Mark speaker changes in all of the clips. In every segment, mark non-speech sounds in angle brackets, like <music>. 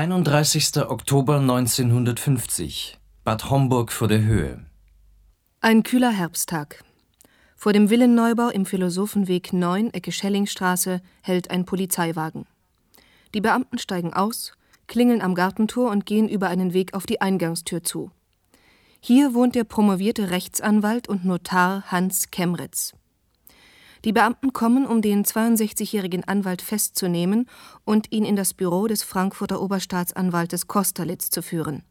Speaker 1: 31. Oktober 1950 Bad Homburg vor der Höhe
Speaker 2: Ein kühler Herbsttag. Vor dem Villenneubau im Philosophenweg 9, Ecke Schellingstraße, hält ein Polizeiwagen. Die Beamten steigen aus, klingeln am Gartentor und gehen über einen Weg auf die Eingangstür zu. Hier wohnt der promovierte Rechtsanwalt und Notar Hans Kemritz. Die Beamten kommen, um den 62-jährigen Anwalt festzunehmen und ihn in das Büro des Frankfurter Oberstaatsanwaltes Kosterlitz zu führen.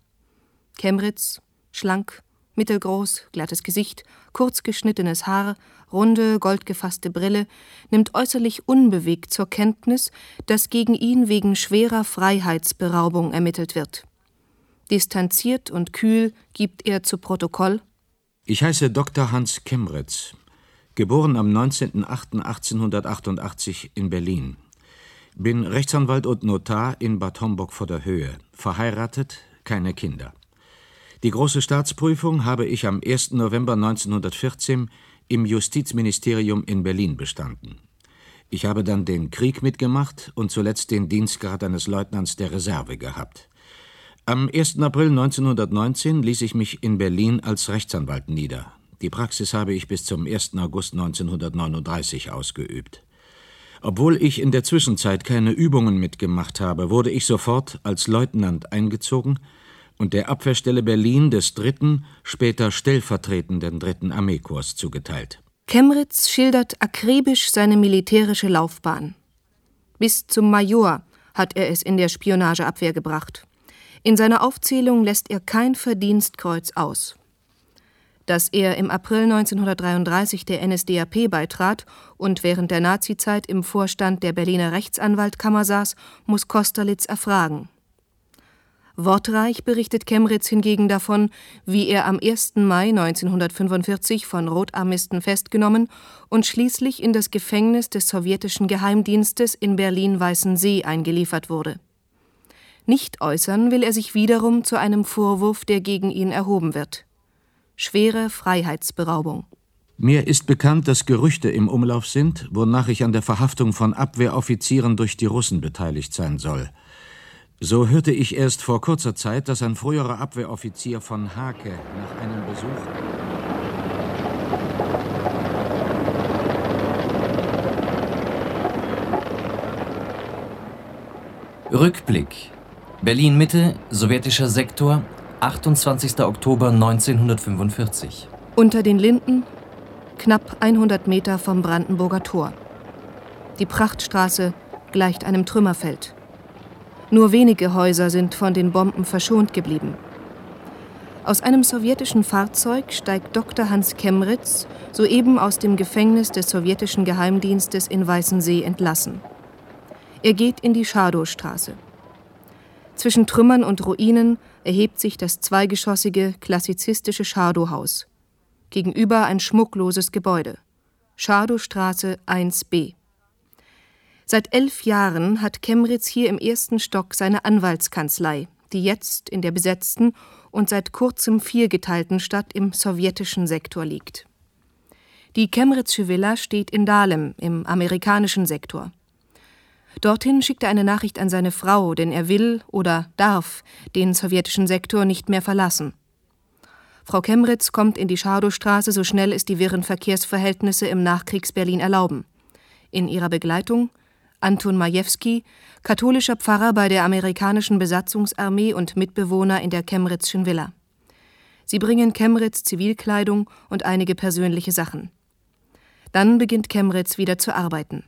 Speaker 2: Kemritz, schlank, mittelgroß, glattes Gesicht, kurz geschnittenes Haar, runde, goldgefasste Brille, nimmt äußerlich unbewegt zur Kenntnis, dass gegen ihn wegen schwerer Freiheitsberaubung ermittelt wird. Distanziert und kühl gibt er zu Protokoll
Speaker 3: Ich heiße Dr. Hans Kemritz, geboren am 19.08.1888 in Berlin. Bin Rechtsanwalt und Notar in Bad Homburg vor der Höhe, verheiratet, keine Kinder. Die große Staatsprüfung habe ich am 1. November 1914 im Justizministerium in Berlin bestanden. Ich habe dann den Krieg mitgemacht und zuletzt den Dienstgrad eines Leutnants der Reserve gehabt. Am 1. April 1919 ließ ich mich in Berlin als Rechtsanwalt nieder. Die Praxis habe ich bis zum 1. August 1939 ausgeübt. Obwohl ich in der Zwischenzeit keine Übungen mitgemacht habe, wurde ich sofort als Leutnant eingezogen und der Abwehrstelle Berlin des dritten, später stellvertretenden dritten Armeekorps zugeteilt.
Speaker 2: Kemritz schildert akribisch seine militärische Laufbahn. Bis zum Major hat er es in der Spionageabwehr gebracht. In seiner Aufzählung lässt er kein Verdienstkreuz aus dass er im April 1933 der NSDAP beitrat und während der Nazizeit im Vorstand der Berliner Rechtsanwaltkammer saß, muss Kosterlitz erfragen. Wortreich berichtet Kemritz hingegen davon, wie er am 1. Mai 1945 von Rotarmisten festgenommen und schließlich in das Gefängnis des sowjetischen Geheimdienstes in Berlin-Weißensee eingeliefert wurde. Nicht äußern will er sich wiederum zu einem Vorwurf, der gegen ihn erhoben wird schwere Freiheitsberaubung.
Speaker 3: Mir ist bekannt, dass Gerüchte im Umlauf sind, wonach ich an der Verhaftung von Abwehroffizieren durch die Russen beteiligt sein soll. So hörte ich erst vor kurzer Zeit, dass ein früherer Abwehroffizier von Hake nach einem Besuch
Speaker 1: Rückblick Berlin Mitte, sowjetischer Sektor, 28. Oktober 1945.
Speaker 2: Unter den Linden, knapp 100 Meter vom Brandenburger Tor. Die Prachtstraße gleicht einem Trümmerfeld. Nur wenige Häuser sind von den Bomben verschont geblieben. Aus einem sowjetischen Fahrzeug steigt Dr. Hans Kemritz, soeben aus dem Gefängnis des sowjetischen Geheimdienstes in Weißensee entlassen. Er geht in die Schadowstraße. Zwischen Trümmern und Ruinen erhebt sich das zweigeschossige, klassizistische Schadowhaus. Gegenüber ein schmuckloses Gebäude. Schadowstraße 1b. Seit elf Jahren hat Kemritz hier im ersten Stock seine Anwaltskanzlei, die jetzt in der besetzten und seit kurzem viergeteilten Stadt im sowjetischen Sektor liegt. Die Kemritzsche Villa steht in Dahlem im amerikanischen Sektor. Dorthin schickt er eine Nachricht an seine Frau, denn er will oder darf den sowjetischen Sektor nicht mehr verlassen. Frau Kemritz kommt in die Schadowstraße, so schnell es die wirren Verkehrsverhältnisse im Nachkriegs-Berlin erlauben. In ihrer Begleitung Anton Majewski, katholischer Pfarrer bei der amerikanischen Besatzungsarmee und Mitbewohner in der Kemritzschen Villa. Sie bringen Kemritz Zivilkleidung und einige persönliche Sachen. Dann beginnt Kemritz wieder zu arbeiten.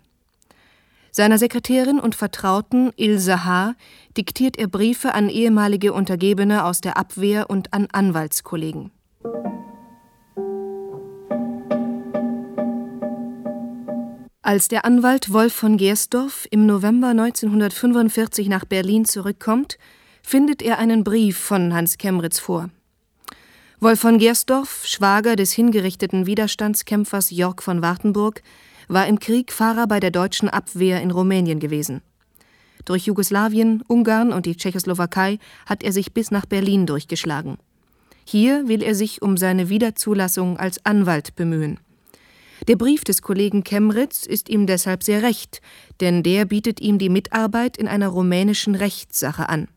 Speaker 2: Seiner Sekretärin und Vertrauten Ilse H. diktiert er Briefe an ehemalige Untergebene aus der Abwehr und an Anwaltskollegen. Als der Anwalt Wolf von Gersdorf im November 1945 nach Berlin zurückkommt, findet er einen Brief von Hans Kemritz vor. Wolf von Gersdorf, Schwager des hingerichteten Widerstandskämpfers Jörg von Wartenburg, war im Krieg Fahrer bei der deutschen Abwehr in Rumänien gewesen. Durch Jugoslawien, Ungarn und die Tschechoslowakei hat er sich bis nach Berlin durchgeschlagen. Hier will er sich um seine Wiederzulassung als Anwalt bemühen. Der Brief des Kollegen Kemritz ist ihm deshalb sehr recht, denn der bietet ihm die Mitarbeit in einer rumänischen Rechtssache an.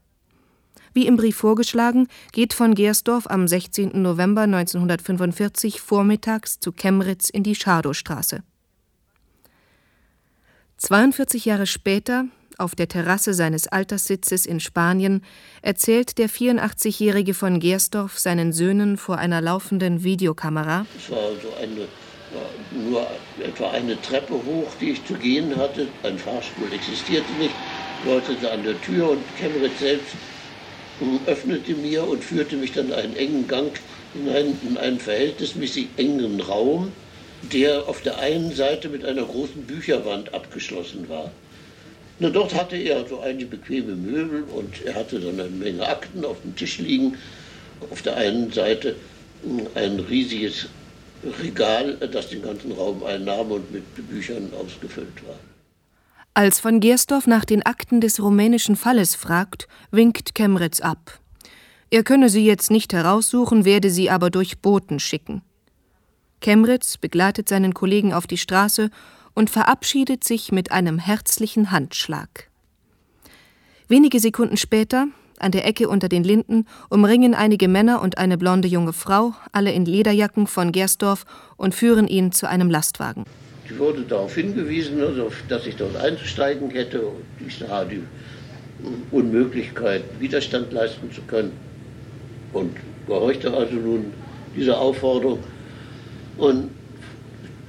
Speaker 2: Wie im Brief vorgeschlagen, geht von Gersdorf am 16. November 1945 vormittags zu Chemritz in die Schadowstraße. 42 Jahre später, auf der Terrasse seines Alterssitzes in Spanien erzählt der 84-Jährige von Gersdorf seinen Söhnen vor einer laufenden Videokamera.
Speaker 4: Es war so eine, nur etwa eine Treppe hoch, die ich zu gehen hatte. Ein Fahrstuhl existierte nicht, läutete an der Tür und Kemmerit selbst öffnete mir und führte mich dann einen engen Gang hinein in einen verhältnismäßig engen Raum, der auf der einen Seite mit einer großen Bücherwand abgeschlossen war. Na, dort hatte er so einige bequeme Möbel und er hatte dann eine Menge Akten auf dem Tisch liegen. Auf der einen Seite ein riesiges Regal, das den ganzen Raum einnahm und mit Büchern ausgefüllt war.
Speaker 2: Als von Gersdorf nach den Akten des rumänischen Falles fragt, winkt Kemretz ab. Er könne sie jetzt nicht heraussuchen, werde sie aber durch Boten schicken. Kemritz begleitet seinen Kollegen auf die Straße und verabschiedet sich mit einem herzlichen Handschlag. Wenige Sekunden später, an der Ecke unter den Linden, umringen einige Männer und eine blonde junge Frau, alle in Lederjacken von Gersdorf, und führen ihn zu einem Lastwagen.
Speaker 4: Ich wurde darauf hingewiesen, also, dass ich dort einzusteigen hätte. Ich sah die Unmöglichkeit, Widerstand leisten zu können und gehorchte also nun dieser Aufforderung. Und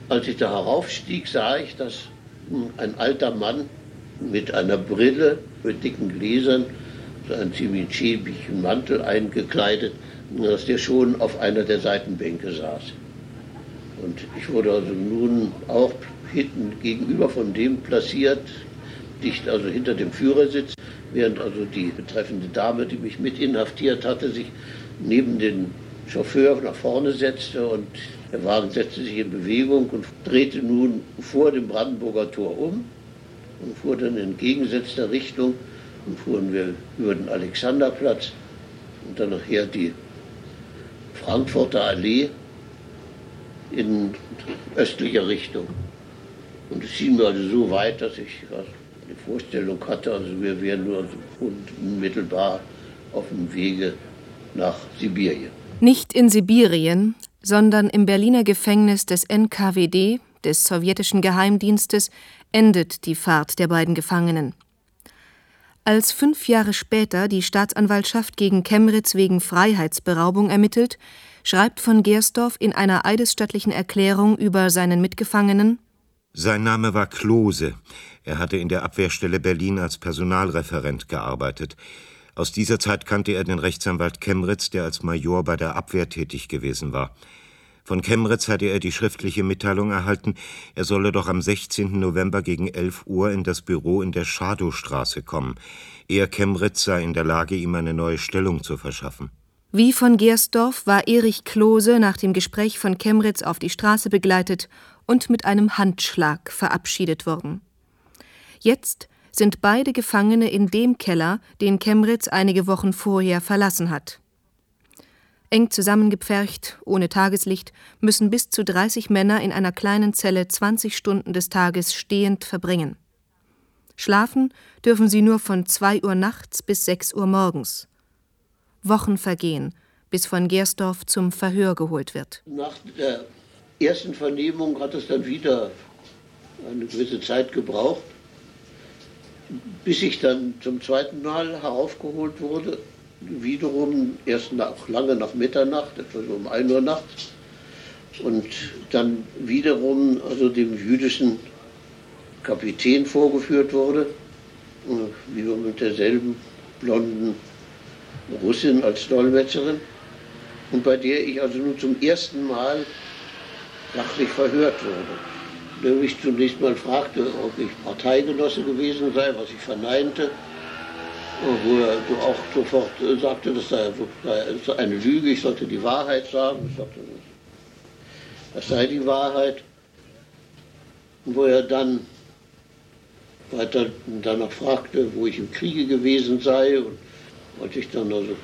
Speaker 4: als ich da heraufstieg, sah ich, dass ein alter Mann mit einer Brille, mit dicken Gläsern, so einen ziemlich schäbigen Mantel eingekleidet, dass der schon auf einer der Seitenbänke saß. Und ich wurde also nun auch hinten gegenüber von dem platziert, dicht also hinter dem Führersitz, während also die betreffende Dame, die mich mit inhaftiert hatte, sich neben den Chauffeur nach vorne setzte und der Wagen setzte sich in Bewegung und drehte nun vor dem Brandenburger Tor um und fuhr dann in entgegengesetzter Richtung und fuhren wir über den Alexanderplatz und dann nachher die Frankfurter Allee in östlicher Richtung. Und es schien mir also so weit, dass ich eine Vorstellung hatte, also wir wären nur unmittelbar auf dem Wege nach Sibirien.
Speaker 2: Nicht in Sibirien, sondern im Berliner Gefängnis des NKWD, des sowjetischen Geheimdienstes, endet die Fahrt der beiden Gefangenen. Als fünf Jahre später die Staatsanwaltschaft gegen Kemritz wegen Freiheitsberaubung ermittelt, schreibt von Gersdorf in einer eidesstattlichen Erklärung über seinen Mitgefangenen
Speaker 3: Sein Name war Klose. Er hatte in der Abwehrstelle Berlin als Personalreferent gearbeitet. Aus dieser Zeit kannte er den Rechtsanwalt Kemritz, der als Major bei der Abwehr tätig gewesen war. Von Kemritz hatte er die schriftliche Mitteilung erhalten, er solle doch am 16. November gegen 11 Uhr in das Büro in der Schadowstraße kommen. Er, Kemritz, sei in der Lage, ihm eine neue Stellung zu verschaffen.
Speaker 2: Wie von Gersdorf war Erich Klose nach dem Gespräch von Kemritz auf die Straße begleitet und mit einem Handschlag verabschiedet worden. Jetzt sind beide Gefangene in dem Keller, den Kemritz einige Wochen vorher verlassen hat. Eng zusammengepfercht, ohne Tageslicht, müssen bis zu 30 Männer in einer kleinen Zelle 20 Stunden des Tages stehend verbringen. Schlafen dürfen sie nur von 2 Uhr nachts bis 6 Uhr morgens. Wochen vergehen, bis von Gersdorf zum Verhör geholt wird.
Speaker 4: Nach der ersten Vernehmung hat es dann wieder eine gewisse Zeit gebraucht bis ich dann zum zweiten Mal heraufgeholt wurde, wiederum erst nach, lange nach Mitternacht, etwa so um 1 Uhr nachts, und dann wiederum also dem jüdischen Kapitän vorgeführt wurde, wie mit derselben blonden Russin als Dolmetscherin, und bei der ich also nun zum ersten Mal sachlich verhört wurde der mich zunächst mal fragte, ob ich Parteigenosse gewesen sei, was ich verneinte. Wo er auch sofort sagte, das sei eine Lüge, ich sollte die Wahrheit sagen. Ich sagte, das sei die Wahrheit. Und wo er dann weiter danach fragte, wo ich im Kriege gewesen sei, und als ich dann also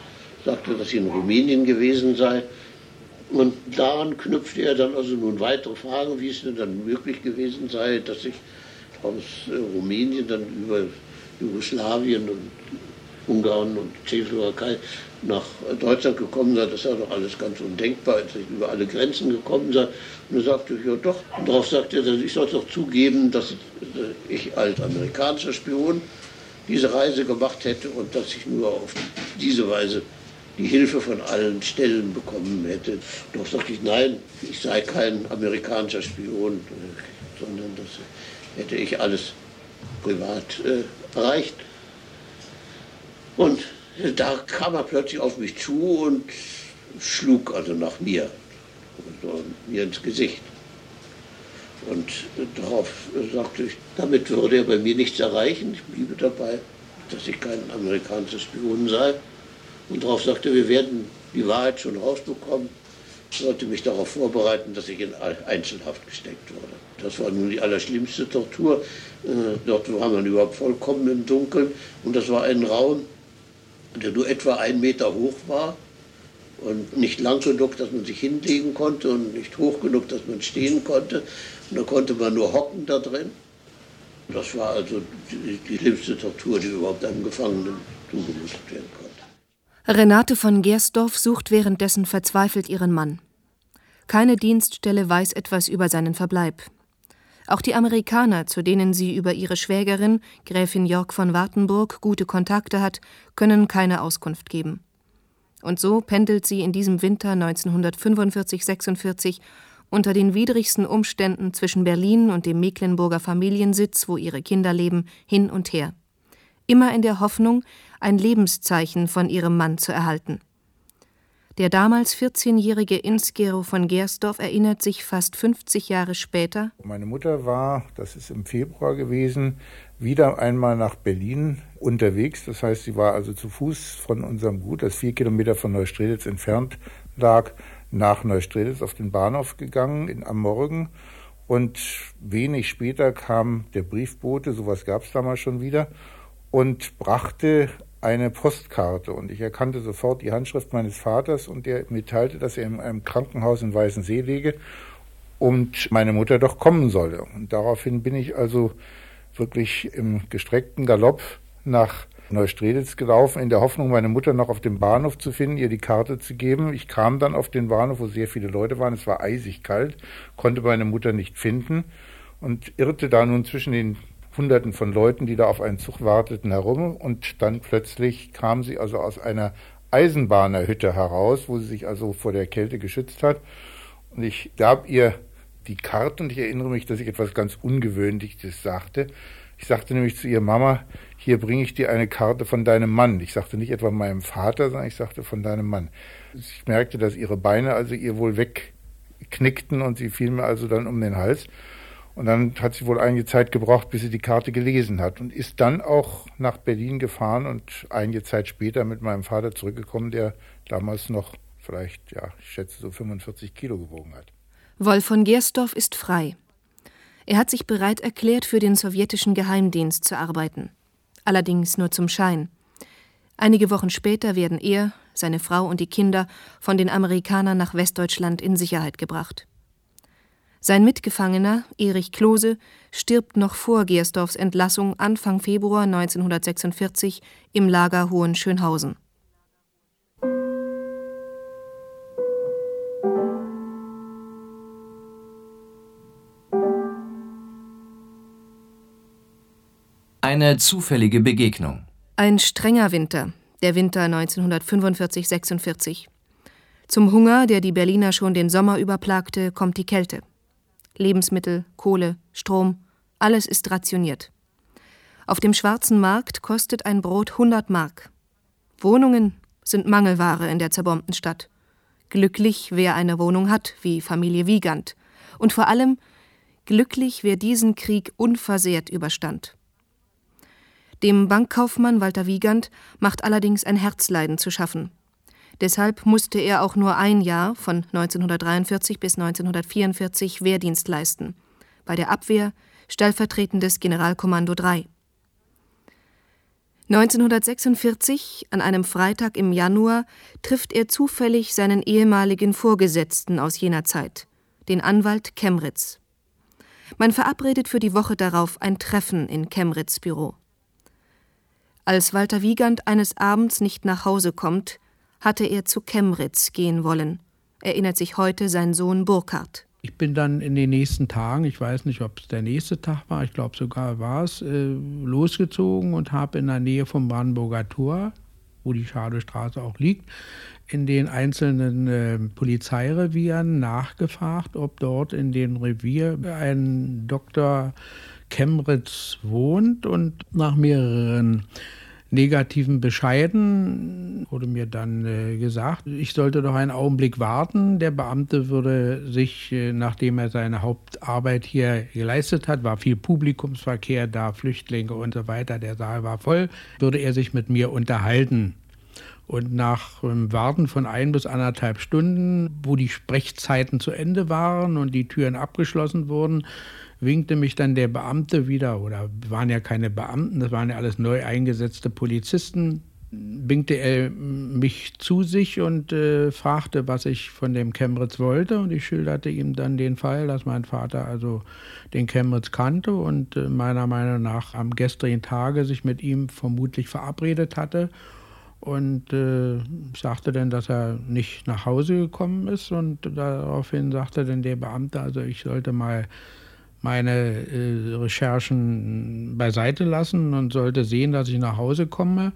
Speaker 4: sagte, dass ich in Rumänien gewesen sei, und daran knüpfte er dann also nun weitere Fragen, wie es denn dann möglich gewesen sei, dass ich aus äh, Rumänien dann über Jugoslawien und Ungarn und Tschechoslowakei nach Deutschland gekommen sei, das sei doch alles ganz undenkbar, als ich über alle Grenzen gekommen sei. Und er sagte ja doch. Und darauf sagte er, ich soll doch zugeben, dass ich als amerikanischer Spion diese Reise gemacht hätte und dass ich nur auf diese Weise die Hilfe von allen Stellen bekommen hätte. Doch sagte ich, nein, ich sei kein amerikanischer Spion, äh, sondern das hätte ich alles privat äh, erreicht. Und da kam er plötzlich auf mich zu und schlug also nach mir, also mir ins Gesicht. Und darauf sagte ich, damit würde er bei mir nichts erreichen. Ich bliebe dabei, dass ich kein amerikanischer Spion sei. Und darauf sagte wir werden die Wahrheit schon rausbekommen. Ich sollte mich darauf vorbereiten, dass ich in Einzelhaft gesteckt wurde. Das war nun die allerschlimmste Tortur. Äh, dort war man überhaupt vollkommen im Dunkeln. Und das war ein Raum, der nur etwa einen Meter hoch war und nicht lang genug, dass man sich hinlegen konnte und nicht hoch genug, dass man stehen konnte. Und da konnte man nur hocken da drin. Das war also die, die schlimmste Tortur, die überhaupt einem Gefangenen zugemutet werden konnte.
Speaker 2: Renate von Gersdorf sucht währenddessen verzweifelt ihren Mann. Keine Dienststelle weiß etwas über seinen Verbleib. Auch die Amerikaner, zu denen sie über ihre Schwägerin, Gräfin Jörg von Wartenburg, gute Kontakte hat, können keine Auskunft geben. Und so pendelt sie in diesem Winter 1945-46 unter den widrigsten Umständen zwischen Berlin und dem Mecklenburger Familiensitz, wo ihre Kinder leben, hin und her. Immer in der Hoffnung, ein Lebenszeichen von ihrem Mann zu erhalten. Der damals 14-jährige Insgero von Gersdorf erinnert sich fast 50 Jahre später.
Speaker 5: Meine Mutter war, das ist im Februar gewesen, wieder einmal nach Berlin unterwegs. Das heißt, sie war also zu Fuß von unserem Gut, das vier Kilometer von Neustrelitz entfernt lag, nach Neustrelitz auf den Bahnhof gegangen in, am Morgen. Und wenig später kam der Briefbote, sowas gab es damals schon wieder, und brachte eine Postkarte und ich erkannte sofort die Handschrift meines Vaters und der mitteilte, dass er in einem Krankenhaus in Weißensee liege und meine Mutter doch kommen solle. Und daraufhin bin ich also wirklich im gestreckten Galopp nach Neustrelitz gelaufen, in der Hoffnung, meine Mutter noch auf dem Bahnhof zu finden, ihr die Karte zu geben. Ich kam dann auf den Bahnhof, wo sehr viele Leute waren. Es war eisig kalt, konnte meine Mutter nicht finden und irrte da nun zwischen den Hunderten von Leuten, die da auf einen Zug warteten, herum. Und dann plötzlich kam sie also aus einer Eisenbahnerhütte heraus, wo sie sich also vor der Kälte geschützt hat. Und ich gab ihr die Karte und ich erinnere mich, dass ich etwas ganz Ungewöhnliches sagte. Ich sagte nämlich zu ihr, Mama, hier bringe ich dir eine Karte von deinem Mann. Ich sagte nicht etwa meinem Vater, sondern ich sagte von deinem Mann. Ich merkte, dass ihre Beine also ihr wohl wegknickten und sie fiel mir also dann um den Hals. Und dann hat sie wohl einige Zeit gebraucht, bis sie die Karte gelesen hat und ist dann auch nach Berlin gefahren und einige Zeit später mit meinem Vater zurückgekommen, der damals noch vielleicht, ja, ich schätze so 45 Kilo gewogen hat.
Speaker 2: Wolf von Gersdorf ist frei. Er hat sich bereit erklärt, für den sowjetischen Geheimdienst zu arbeiten. Allerdings nur zum Schein. Einige Wochen später werden er, seine Frau und die Kinder von den Amerikanern nach Westdeutschland in Sicherheit gebracht. Sein Mitgefangener, Erich Klose, stirbt noch vor Gersdorfs Entlassung Anfang Februar 1946 im Lager Hohenschönhausen.
Speaker 1: Eine zufällige Begegnung.
Speaker 2: Ein strenger Winter, der Winter 1945-46. Zum Hunger, der die Berliner schon den Sommer überplagte, kommt die Kälte. Lebensmittel, Kohle, Strom, alles ist rationiert. Auf dem schwarzen Markt kostet ein Brot 100 Mark. Wohnungen sind Mangelware in der zerbombten Stadt. Glücklich, wer eine Wohnung hat, wie Familie Wiegand. Und vor allem glücklich, wer diesen Krieg unversehrt überstand. Dem Bankkaufmann Walter Wiegand macht allerdings ein Herzleiden zu schaffen. Deshalb musste er auch nur ein Jahr von 1943 bis 1944 Wehrdienst leisten. Bei der Abwehr stellvertretendes Generalkommando III. 1946, an einem Freitag im Januar, trifft er zufällig seinen ehemaligen Vorgesetzten aus jener Zeit, den Anwalt Kemritz. Man verabredet für die Woche darauf ein Treffen in Kemritz Büro. Als Walter Wiegand eines Abends nicht nach Hause kommt, hatte er zu Chemritz gehen wollen, erinnert sich heute sein Sohn Burkhard.
Speaker 6: Ich bin dann in den nächsten Tagen, ich weiß nicht, ob es der nächste Tag war, ich glaube sogar war es, äh, losgezogen und habe in der Nähe vom Brandenburger Tor, wo die Schadestraße auch liegt, in den einzelnen äh, Polizeirevieren nachgefragt, ob dort in dem Revier ein Dr. Chemritz wohnt und nach mehreren negativen Bescheiden wurde mir dann äh, gesagt, ich sollte doch einen Augenblick warten. Der Beamte würde sich, äh, nachdem er seine Hauptarbeit hier geleistet hat, war viel Publikumsverkehr da, Flüchtlinge und so weiter, der Saal war voll, würde er sich mit mir unterhalten. Und nach ähm, Warten von ein bis anderthalb Stunden, wo die Sprechzeiten zu Ende waren und die Türen abgeschlossen wurden, winkte mich dann der Beamte wieder, oder waren ja keine Beamten, das waren ja alles neu eingesetzte Polizisten, winkte er mich zu sich und äh, fragte, was ich von dem Chemritz wollte. Und ich schilderte ihm dann den Fall, dass mein Vater also den Chemritz kannte und äh, meiner Meinung nach am gestrigen Tage sich mit ihm vermutlich verabredet hatte. Und äh, sagte dann, dass er nicht nach Hause gekommen ist. Und daraufhin sagte dann der Beamte, also ich sollte mal meine äh, Recherchen beiseite lassen und sollte sehen, dass ich nach Hause komme.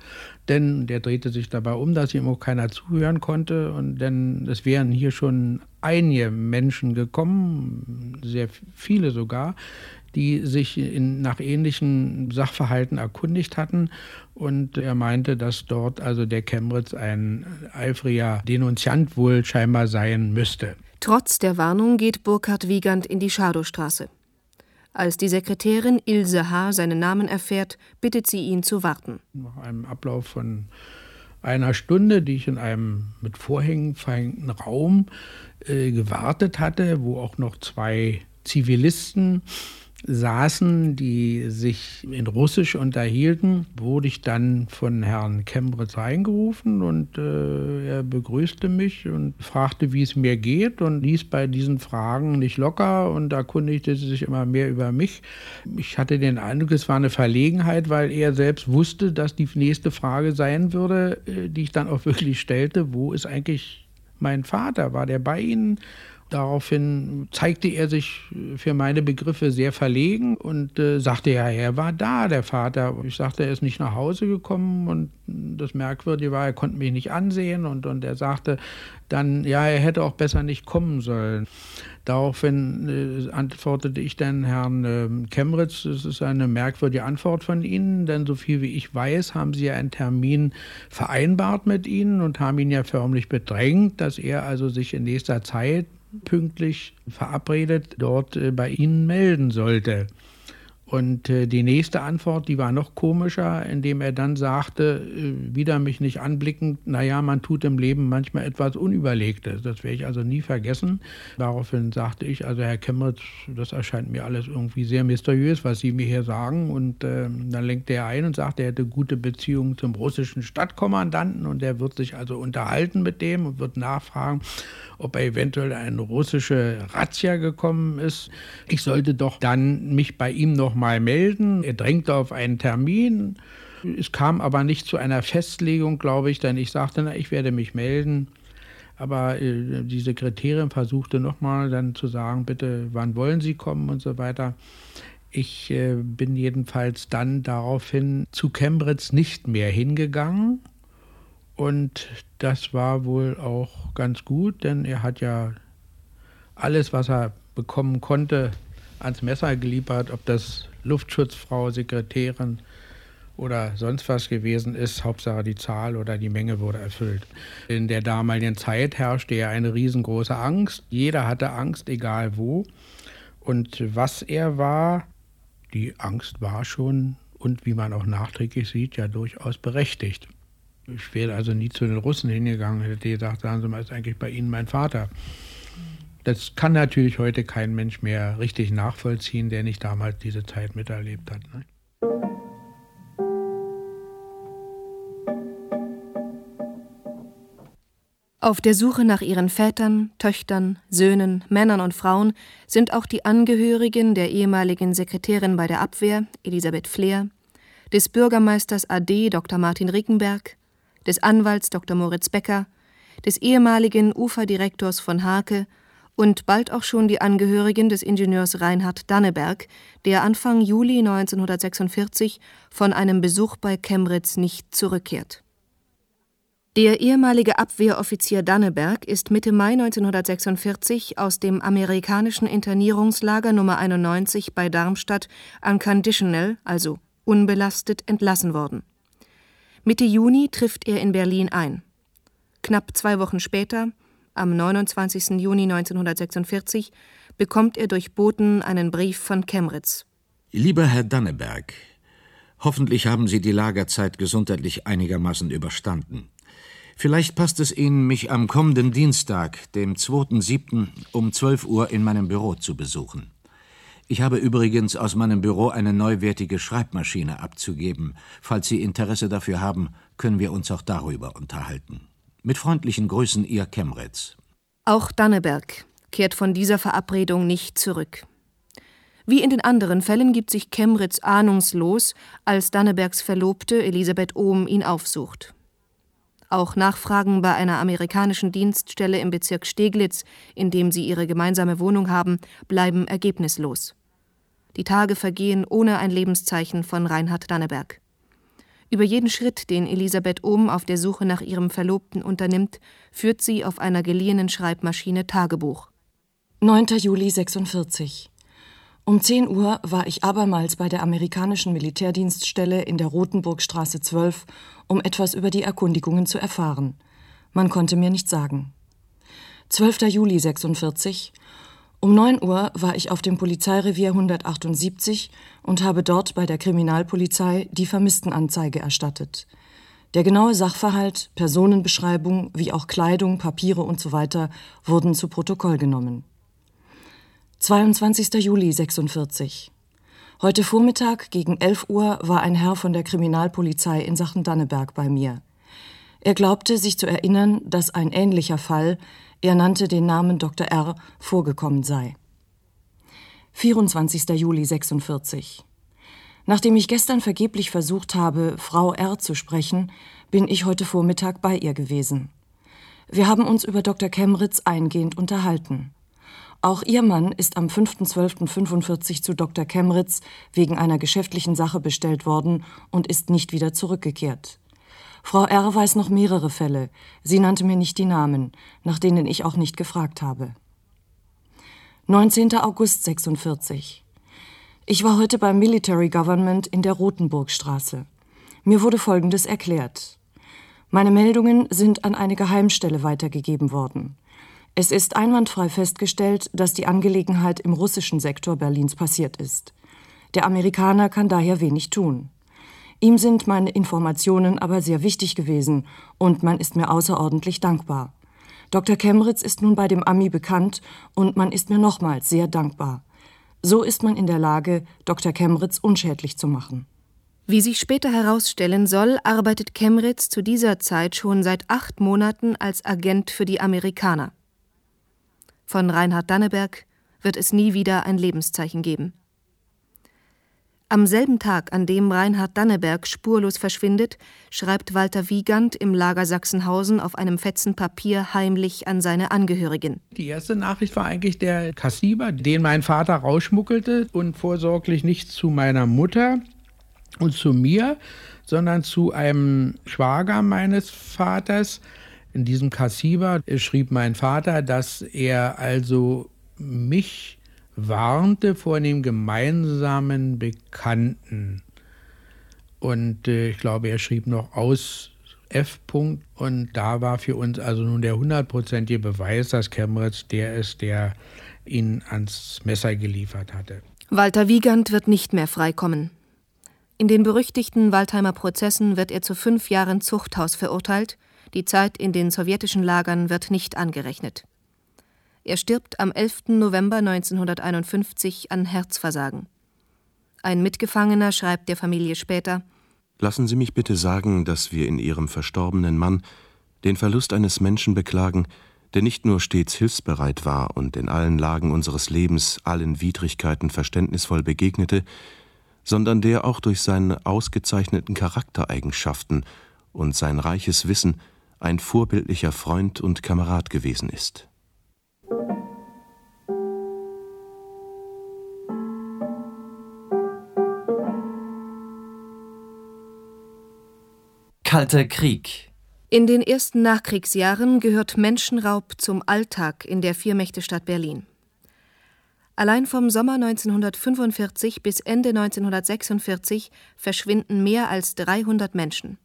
Speaker 6: Denn der drehte sich dabei um, dass ihm auch keiner zuhören konnte. Und denn es wären hier schon einige Menschen gekommen, sehr viele sogar, die sich in, nach ähnlichen Sachverhalten erkundigt hatten. Und er meinte, dass dort also der Chemritz ein eifriger Denunziant wohl scheinbar sein müsste.
Speaker 2: Trotz der Warnung geht Burkhard Wiegand in die Schadowstraße. Als die Sekretärin Ilse H. seinen Namen erfährt, bittet sie ihn zu warten.
Speaker 6: Nach einem Ablauf von einer Stunde, die ich in einem mit Vorhängen verhängten Raum äh, gewartet hatte, wo auch noch zwei Zivilisten saßen, die sich in Russisch unterhielten, wurde ich dann von Herrn Kembritz reingerufen und äh, er begrüßte mich und fragte, wie es mir geht und ließ bei diesen Fragen nicht locker und erkundigte sich immer mehr über mich. Ich hatte den Eindruck, es war eine Verlegenheit, weil er selbst wusste, dass die nächste Frage sein würde, äh, die ich dann auch wirklich stellte, wo ist eigentlich mein Vater? War der bei Ihnen? Daraufhin zeigte er sich für meine Begriffe sehr verlegen und äh, sagte, ja, er war da, der Vater. Ich sagte, er ist nicht nach Hause gekommen und das Merkwürdige war, er konnte mich nicht ansehen und, und er sagte dann, ja, er hätte auch besser nicht kommen sollen. Daraufhin äh, antwortete ich dann Herrn äh, Kemritz, das ist eine merkwürdige Antwort von Ihnen, denn so viel wie ich weiß, haben Sie ja einen Termin vereinbart mit Ihnen und haben ihn ja förmlich bedrängt, dass er also sich in nächster Zeit pünktlich verabredet dort äh, bei Ihnen melden sollte. Und äh, die nächste Antwort, die war noch komischer, indem er dann sagte, äh, wieder mich nicht anblickend, naja, man tut im Leben manchmal etwas Unüberlegtes. Das werde ich also nie vergessen. Daraufhin sagte ich, also Herr Kemmeritz, das erscheint mir alles irgendwie sehr mysteriös, was Sie mir hier sagen. Und äh, dann lenkte er ein und sagte, er hätte gute Beziehungen zum russischen Stadtkommandanten und er wird sich also unterhalten mit dem und wird nachfragen, ob er eventuell eine russische Razzia gekommen ist. Ich sollte doch dann mich bei ihm noch mal melden. Er drängte auf einen Termin. Es kam aber nicht zu einer Festlegung, glaube ich, denn ich sagte, na, ich werde mich melden. Aber äh, die Sekretärin versuchte nochmal dann zu sagen, bitte, wann wollen Sie kommen und so weiter. Ich äh, bin jedenfalls dann daraufhin zu Chemnitz nicht mehr hingegangen. Und das war wohl auch ganz gut, denn er hat ja alles, was er bekommen konnte, ans Messer geliefert, ob das Luftschutzfrau, Sekretärin oder sonst was gewesen ist. Hauptsache die Zahl oder die Menge wurde erfüllt. In der damaligen Zeit herrschte ja eine riesengroße Angst. Jeder hatte Angst, egal wo. Und was er war, die Angst war schon und wie man auch nachträglich sieht, ja durchaus berechtigt. Ich wäre also nie zu den Russen hingegangen, hätte gesagt, sagen Sie mal, ist eigentlich bei Ihnen mein Vater. Das kann natürlich heute kein Mensch mehr richtig nachvollziehen, der nicht damals diese Zeit miterlebt hat. Ne?
Speaker 2: Auf der Suche nach ihren Vätern, Töchtern, Söhnen, Männern und Frauen sind auch die Angehörigen der ehemaligen Sekretärin bei der Abwehr, Elisabeth Fleer, des Bürgermeisters AD Dr. Martin Rickenberg, des Anwalts Dr. Moritz Becker, des ehemaligen Uferdirektors von Hake und bald auch schon die Angehörigen des Ingenieurs Reinhard Danneberg, der Anfang Juli 1946 von einem Besuch bei Chemritz nicht zurückkehrt. Der ehemalige Abwehroffizier Danneberg ist Mitte Mai 1946 aus dem amerikanischen Internierungslager Nummer 91 bei Darmstadt unconditional, also unbelastet, entlassen worden. Mitte Juni trifft er in Berlin ein. Knapp zwei Wochen später, am 29. Juni 1946, bekommt er durch Boten einen Brief von Chemritz.
Speaker 3: Lieber Herr Danneberg, hoffentlich haben Sie die Lagerzeit gesundheitlich einigermaßen überstanden. Vielleicht passt es Ihnen, mich am kommenden Dienstag, dem 2.7. um 12 Uhr in meinem Büro zu besuchen. Ich habe übrigens aus meinem Büro eine neuwertige Schreibmaschine abzugeben. Falls Sie Interesse dafür haben, können wir uns auch darüber unterhalten. Mit freundlichen Grüßen, Ihr Chemretz.
Speaker 2: Auch Danneberg kehrt von dieser Verabredung nicht zurück. Wie in den anderen Fällen gibt sich Chemritz ahnungslos, als Dannebergs Verlobte Elisabeth Ohm ihn aufsucht. Auch Nachfragen bei einer amerikanischen Dienststelle im Bezirk Steglitz, in dem sie ihre gemeinsame Wohnung haben, bleiben ergebnislos. Die Tage vergehen ohne ein Lebenszeichen von Reinhard Danneberg. Über jeden Schritt, den Elisabeth Ohm auf der Suche nach ihrem Verlobten unternimmt, führt sie auf einer geliehenen Schreibmaschine Tagebuch.
Speaker 7: 9. Juli 46 um 10 Uhr war ich abermals bei der amerikanischen Militärdienststelle in der Rotenburgstraße 12, um etwas über die Erkundigungen zu erfahren. Man konnte mir nicht sagen. 12. Juli 46. Um 9 Uhr war ich auf dem Polizeirevier 178 und habe dort bei der Kriminalpolizei die Vermisstenanzeige erstattet. Der genaue Sachverhalt, Personenbeschreibung wie auch Kleidung, Papiere usw. So wurden zu Protokoll genommen. 22. Juli 46. Heute Vormittag gegen 11 Uhr war ein Herr von der Kriminalpolizei in Sachen Danneberg bei mir. Er glaubte, sich zu erinnern, dass ein ähnlicher Fall, er nannte den Namen Dr. R., vorgekommen sei. 24. Juli 46. Nachdem ich gestern vergeblich versucht habe, Frau R. zu sprechen, bin ich heute Vormittag bei ihr gewesen. Wir haben uns über Dr. Kemritz eingehend unterhalten. Auch ihr Mann ist am 5.12.45 zu Dr. Kemritz wegen einer geschäftlichen Sache bestellt worden und ist nicht wieder zurückgekehrt. Frau R. weiß noch mehrere Fälle. Sie nannte mir nicht die Namen, nach denen ich auch nicht gefragt habe. 19. August 46. Ich war heute beim Military Government in der Rotenburgstraße. Mir wurde Folgendes erklärt. Meine Meldungen sind an eine Geheimstelle weitergegeben worden. Es ist einwandfrei festgestellt, dass die Angelegenheit im russischen Sektor Berlins passiert ist. Der Amerikaner kann daher wenig tun. Ihm sind meine Informationen aber sehr wichtig gewesen und man ist mir außerordentlich dankbar. Dr. Kemritz ist nun bei dem Ami bekannt und man ist mir nochmals sehr dankbar. So ist man in der Lage, Dr. Kemritz unschädlich zu machen.
Speaker 2: Wie sich später herausstellen soll, arbeitet Kemritz zu dieser Zeit schon seit acht Monaten als Agent für die Amerikaner. Von Reinhard Danneberg wird es nie wieder ein Lebenszeichen geben. Am selben Tag, an dem Reinhard Danneberg spurlos verschwindet, schreibt Walter Wiegand im Lager Sachsenhausen auf einem Fetzen Papier heimlich an seine Angehörigen.
Speaker 6: Die erste Nachricht war eigentlich der Kassiber, den mein Vater rausschmuggelte und vorsorglich nicht zu meiner Mutter und zu mir, sondern zu einem Schwager meines Vaters, in diesem Kassiber schrieb mein Vater, dass er also mich warnte vor dem gemeinsamen Bekannten. Und äh, ich glaube, er schrieb noch aus F. -Punkt. Und da war für uns also nun der hundertprozentige Beweis, dass Chemritz der ist, der ihn ans Messer geliefert hatte.
Speaker 2: Walter Wiegand wird nicht mehr freikommen. In den berüchtigten Waldheimer Prozessen wird er zu fünf Jahren Zuchthaus verurteilt die Zeit in den sowjetischen Lagern wird nicht angerechnet. Er stirbt am 11. November 1951 an Herzversagen. Ein Mitgefangener schreibt der Familie später:
Speaker 8: Lassen Sie mich bitte sagen, dass wir in Ihrem verstorbenen Mann den Verlust eines Menschen beklagen, der nicht nur stets hilfsbereit war und in allen Lagen unseres Lebens allen Widrigkeiten verständnisvoll begegnete, sondern der auch durch seine ausgezeichneten Charaktereigenschaften und sein reiches Wissen ein vorbildlicher Freund und Kamerad gewesen ist.
Speaker 1: Kalter Krieg.
Speaker 2: In den ersten Nachkriegsjahren gehört Menschenraub zum Alltag in der Viermächtestadt Berlin. Allein vom Sommer 1945 bis Ende 1946 verschwinden mehr als 300 Menschen.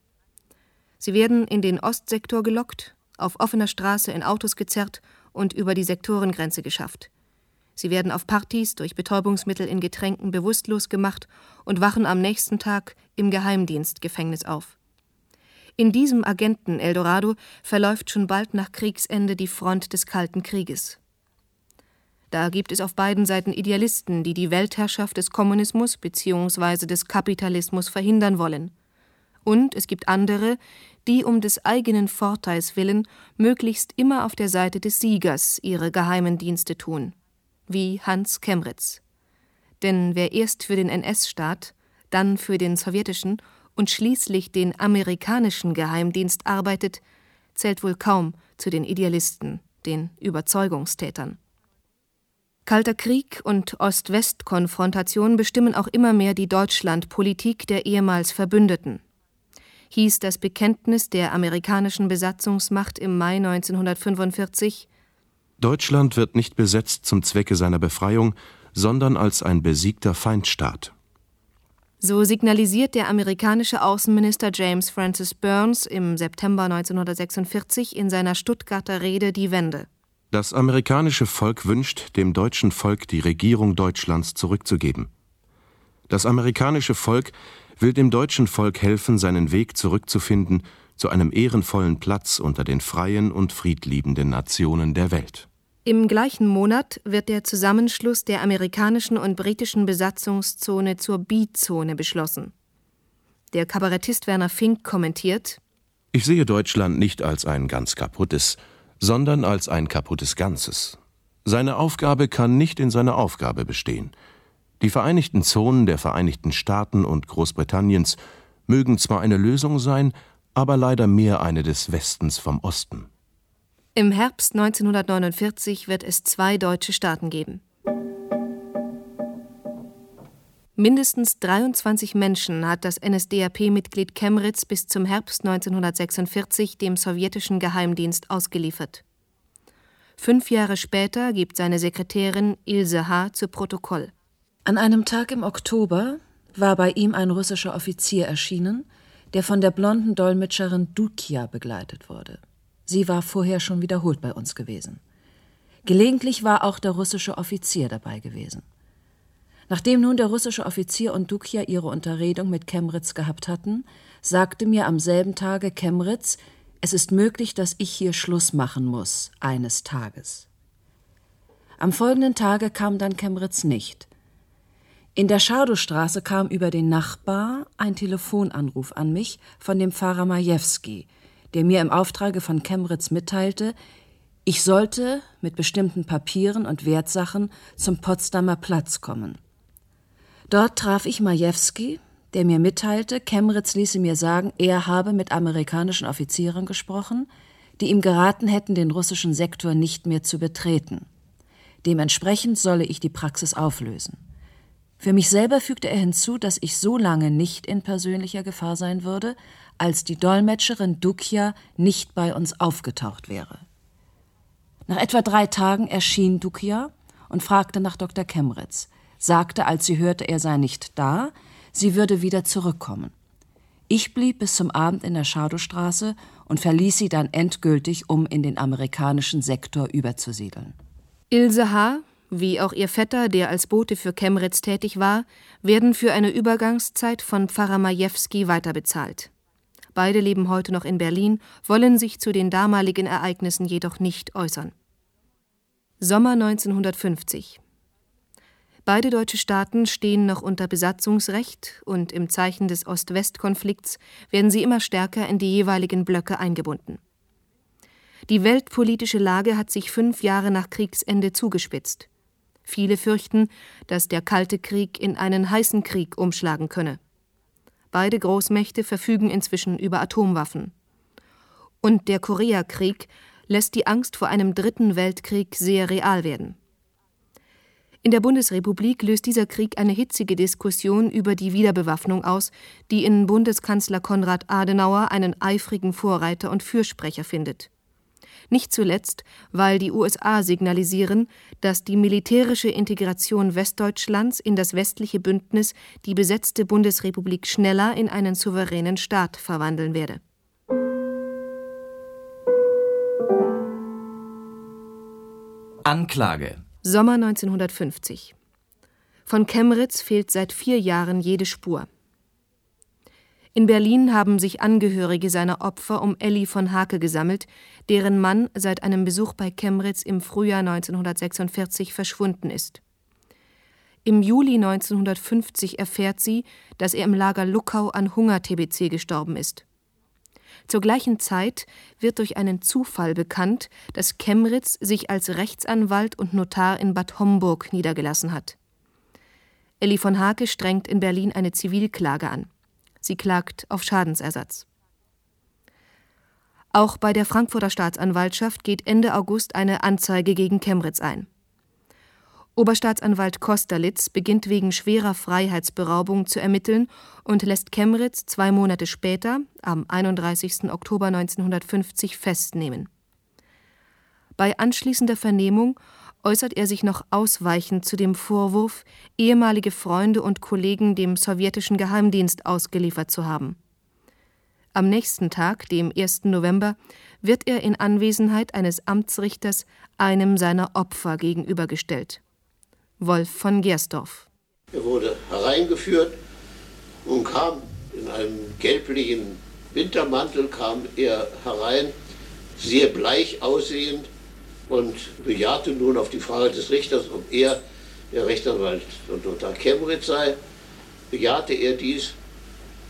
Speaker 2: Sie werden in den Ostsektor gelockt, auf offener Straße in Autos gezerrt und über die Sektorengrenze geschafft. Sie werden auf Partys durch Betäubungsmittel in Getränken bewusstlos gemacht und wachen am nächsten Tag im Geheimdienstgefängnis auf. In diesem Agenten Eldorado verläuft schon bald nach Kriegsende die Front des Kalten Krieges. Da gibt es auf beiden Seiten Idealisten, die die Weltherrschaft des Kommunismus bzw. des Kapitalismus verhindern wollen. Und es gibt andere, die um des eigenen Vorteils willen möglichst immer auf der Seite des Siegers ihre geheimen Dienste tun, wie Hans Kemritz. Denn wer erst für den NS-Staat, dann für den sowjetischen und schließlich den amerikanischen Geheimdienst arbeitet, zählt wohl kaum zu den Idealisten, den Überzeugungstätern. Kalter Krieg und Ost-West-Konfrontation bestimmen auch immer mehr die Deutschlandpolitik der ehemals Verbündeten. Hieß das Bekenntnis der amerikanischen Besatzungsmacht im Mai 1945
Speaker 8: Deutschland wird nicht besetzt zum Zwecke seiner Befreiung, sondern als ein besiegter Feindstaat.
Speaker 2: So signalisiert der amerikanische Außenminister James Francis Burns im September 1946 in seiner Stuttgarter Rede die Wende.
Speaker 8: Das amerikanische Volk wünscht, dem deutschen Volk die Regierung Deutschlands zurückzugeben. Das amerikanische Volk will dem deutschen Volk helfen, seinen Weg zurückzufinden zu einem ehrenvollen Platz unter den freien und friedliebenden Nationen der Welt.
Speaker 2: Im gleichen Monat wird der Zusammenschluss der amerikanischen und britischen Besatzungszone zur B-Zone beschlossen. Der Kabarettist Werner Fink kommentiert:
Speaker 8: Ich sehe Deutschland nicht als ein ganz kaputtes, sondern als ein kaputtes Ganzes. Seine Aufgabe kann nicht in seiner Aufgabe bestehen. Die Vereinigten Zonen der Vereinigten Staaten und Großbritanniens mögen zwar eine Lösung sein, aber leider mehr eine des Westens vom Osten.
Speaker 2: Im Herbst 1949 wird es zwei deutsche Staaten geben. Mindestens 23 Menschen hat das NSDAP-Mitglied Kemritz bis zum Herbst 1946 dem sowjetischen Geheimdienst ausgeliefert. Fünf Jahre später gibt seine Sekretärin Ilse H. zu Protokoll.
Speaker 9: An einem Tag im Oktober war bei ihm ein russischer Offizier erschienen, der von der blonden Dolmetscherin Dukia begleitet wurde. Sie war vorher schon wiederholt bei uns gewesen. Gelegentlich war auch der russische Offizier dabei gewesen. Nachdem nun der russische Offizier und Dukia ihre Unterredung mit Kemritz gehabt hatten, sagte mir am selben Tage Kemritz, es ist möglich, dass ich hier Schluss machen muss, eines Tages. Am folgenden Tage kam dann Kemritz nicht. In der Schadowstraße kam über den Nachbar ein Telefonanruf an mich von dem Pfarrer Majewski, der mir im Auftrage von Kemritz mitteilte, ich sollte mit bestimmten Papieren und Wertsachen zum Potsdamer Platz kommen. Dort traf ich Majewski, der mir mitteilte, Kemritz ließe mir sagen, er habe mit amerikanischen Offizieren gesprochen, die ihm geraten hätten, den russischen Sektor nicht mehr zu betreten. Dementsprechend solle ich die Praxis auflösen. Für mich selber fügte er hinzu, dass ich so lange nicht in persönlicher Gefahr sein würde, als die Dolmetscherin Dukia nicht bei uns aufgetaucht wäre. Nach etwa drei Tagen erschien Dukia und fragte nach Dr. Kemritz sagte, als sie hörte, er sei nicht da, sie würde wieder zurückkommen. Ich blieb bis zum Abend in der Schadowstraße und verließ sie dann endgültig, um in den amerikanischen Sektor überzusiedeln.
Speaker 2: Ilse H., wie auch ihr Vetter, der als Bote für Chemritz tätig war, werden für eine Übergangszeit von Pfarrer Majewski weiterbezahlt. Beide leben heute noch in Berlin, wollen sich zu den damaligen Ereignissen jedoch nicht äußern. Sommer 1950 Beide deutsche Staaten stehen noch unter Besatzungsrecht und im Zeichen des Ost-West-Konflikts werden sie immer stärker in die jeweiligen Blöcke eingebunden. Die weltpolitische Lage hat sich fünf Jahre nach Kriegsende zugespitzt. Viele fürchten, dass der Kalte Krieg in einen heißen Krieg umschlagen könne. Beide Großmächte verfügen inzwischen über Atomwaffen. Und der Koreakrieg lässt die Angst vor einem dritten Weltkrieg sehr real werden. In der Bundesrepublik löst dieser Krieg eine hitzige Diskussion über die Wiederbewaffnung aus, die in Bundeskanzler Konrad Adenauer einen eifrigen Vorreiter und Fürsprecher findet. Nicht zuletzt, weil die USA signalisieren, dass die militärische Integration Westdeutschlands in das westliche Bündnis die besetzte Bundesrepublik schneller in einen souveränen Staat verwandeln werde.
Speaker 1: Anklage
Speaker 2: Sommer 1950. Von Kemritz fehlt seit vier Jahren jede Spur. In Berlin haben sich Angehörige seiner Opfer um Elli von Hake gesammelt, deren Mann seit einem Besuch bei Kemritz im Frühjahr 1946 verschwunden ist. Im Juli 1950 erfährt sie, dass er im Lager Luckau an Hunger-TBC gestorben ist. Zur gleichen Zeit wird durch einen Zufall bekannt, dass Kemritz sich als Rechtsanwalt und Notar in Bad Homburg niedergelassen hat. Elli von Hake strengt in Berlin eine Zivilklage an. Sie klagt auf Schadensersatz. Auch bei der Frankfurter Staatsanwaltschaft geht Ende August eine Anzeige gegen Kemritz ein. Oberstaatsanwalt Kosterlitz beginnt wegen schwerer Freiheitsberaubung zu ermitteln und lässt Kemritz zwei Monate später, am 31. Oktober 1950, festnehmen. Bei anschließender Vernehmung äußert er sich noch ausweichend zu dem Vorwurf, ehemalige Freunde und Kollegen dem sowjetischen Geheimdienst ausgeliefert zu haben. Am nächsten Tag, dem 1. November, wird er in Anwesenheit eines Amtsrichters einem seiner Opfer gegenübergestellt. Wolf von Gersdorf.
Speaker 4: Er wurde hereingeführt und kam in einem gelblichen Wintermantel kam er herein, sehr bleich aussehend und bejahte nun auf die Frage des Richters, ob er der Rechtsanwalt Notar Kemmeritz sei, bejahte er dies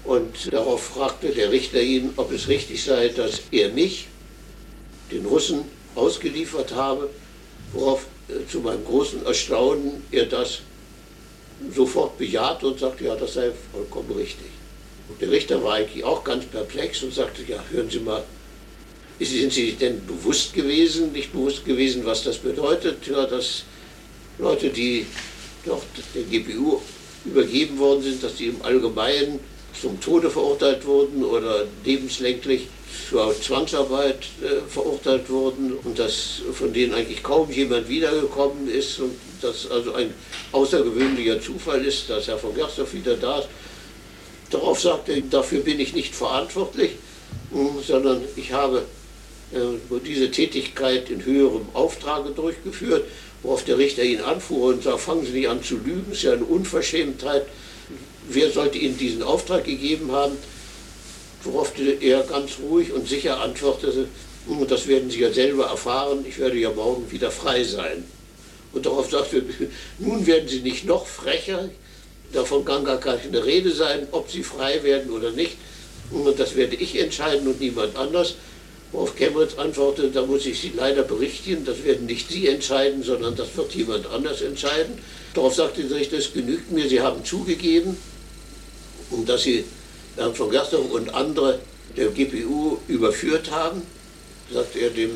Speaker 4: und darauf fragte der Richter ihn, ob es richtig sei, dass er mich, den Russen, ausgeliefert habe, worauf zu meinem großen Erstaunen er das sofort bejaht und sagte, ja, das sei vollkommen richtig. Und der Richter war eigentlich auch ganz perplex und sagte, ja, hören Sie mal, sind Sie denn bewusst gewesen, nicht bewusst gewesen, was das bedeutet? Ja, dass Leute, die doch der GPU übergeben worden sind, dass die im Allgemeinen zum Tode verurteilt wurden oder lebenslänglich zur Zwangsarbeit äh, verurteilt wurden und dass von denen eigentlich kaum jemand wiedergekommen ist und dass also ein außergewöhnlicher Zufall ist, dass Herr von Gersdorf wieder da ist. Darauf sagte er, dafür bin ich nicht verantwortlich, hm, sondern ich habe äh, diese Tätigkeit in höherem Auftrage durchgeführt, worauf der Richter ihn anfuhr und sagte, fangen Sie nicht an zu lügen, es ist ja eine Unverschämtheit. Wer sollte Ihnen diesen Auftrag gegeben haben? Worauf er ganz ruhig und sicher antwortete, hm, das werden Sie ja selber erfahren, ich werde ja morgen wieder frei sein. Und darauf sagte er, <laughs> nun werden Sie nicht noch frecher, davon kann gar keine Rede sein, ob Sie frei werden oder nicht. Und das werde ich entscheiden und niemand anders. Worauf Kemmeritz antwortete, da muss ich Sie leider berichtigen, das werden nicht Sie entscheiden, sondern das wird jemand anders entscheiden. Darauf sagte der Richter, es genügt mir, Sie haben zugegeben, dass Sie Bernd von Gersthoff und andere der GPU überführt haben, sagt er dem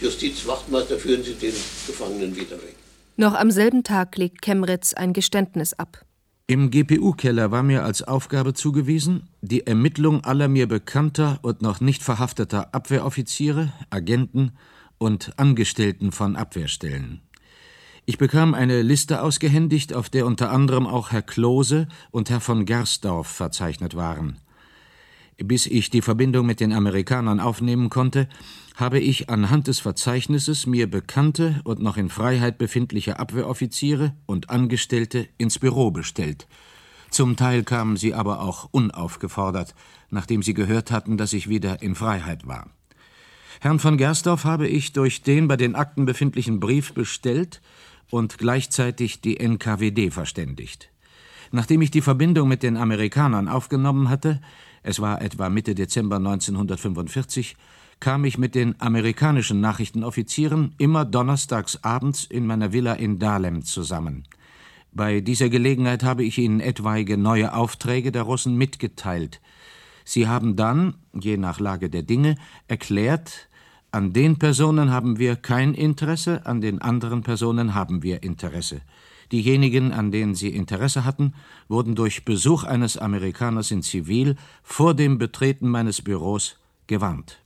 Speaker 4: Justizwachtmeister, führen Sie den Gefangenen wieder weg.
Speaker 2: Noch am selben Tag legt Kemritz ein Geständnis ab.
Speaker 3: Im GPU-Keller war mir als Aufgabe zugewiesen, die Ermittlung aller mir bekannter und noch nicht verhafteter Abwehroffiziere, Agenten und Angestellten von Abwehrstellen. Ich bekam eine Liste ausgehändigt, auf der unter anderem auch Herr Klose und Herr von Gersdorf verzeichnet waren. Bis ich die Verbindung mit den Amerikanern aufnehmen konnte, habe ich anhand des Verzeichnisses mir bekannte und noch in Freiheit befindliche Abwehroffiziere und Angestellte ins Büro bestellt. Zum Teil kamen sie aber auch unaufgefordert, nachdem sie gehört hatten, dass ich wieder in Freiheit war. Herrn von Gersdorf habe ich durch den bei den Akten befindlichen Brief bestellt und gleichzeitig die NKWD verständigt. Nachdem ich die Verbindung mit den Amerikanern aufgenommen hatte, es war etwa Mitte Dezember 1945, kam ich mit den amerikanischen Nachrichtenoffizieren immer donnerstags abends in meiner Villa in Dahlem zusammen. Bei dieser Gelegenheit habe ich ihnen etwaige neue Aufträge der Russen mitgeteilt. Sie haben dann, je nach Lage der Dinge, erklärt, an den Personen haben wir kein Interesse, an den anderen Personen haben wir Interesse. Diejenigen, an denen sie Interesse hatten, wurden durch Besuch eines Amerikaners in Zivil vor dem Betreten meines Büros gewarnt.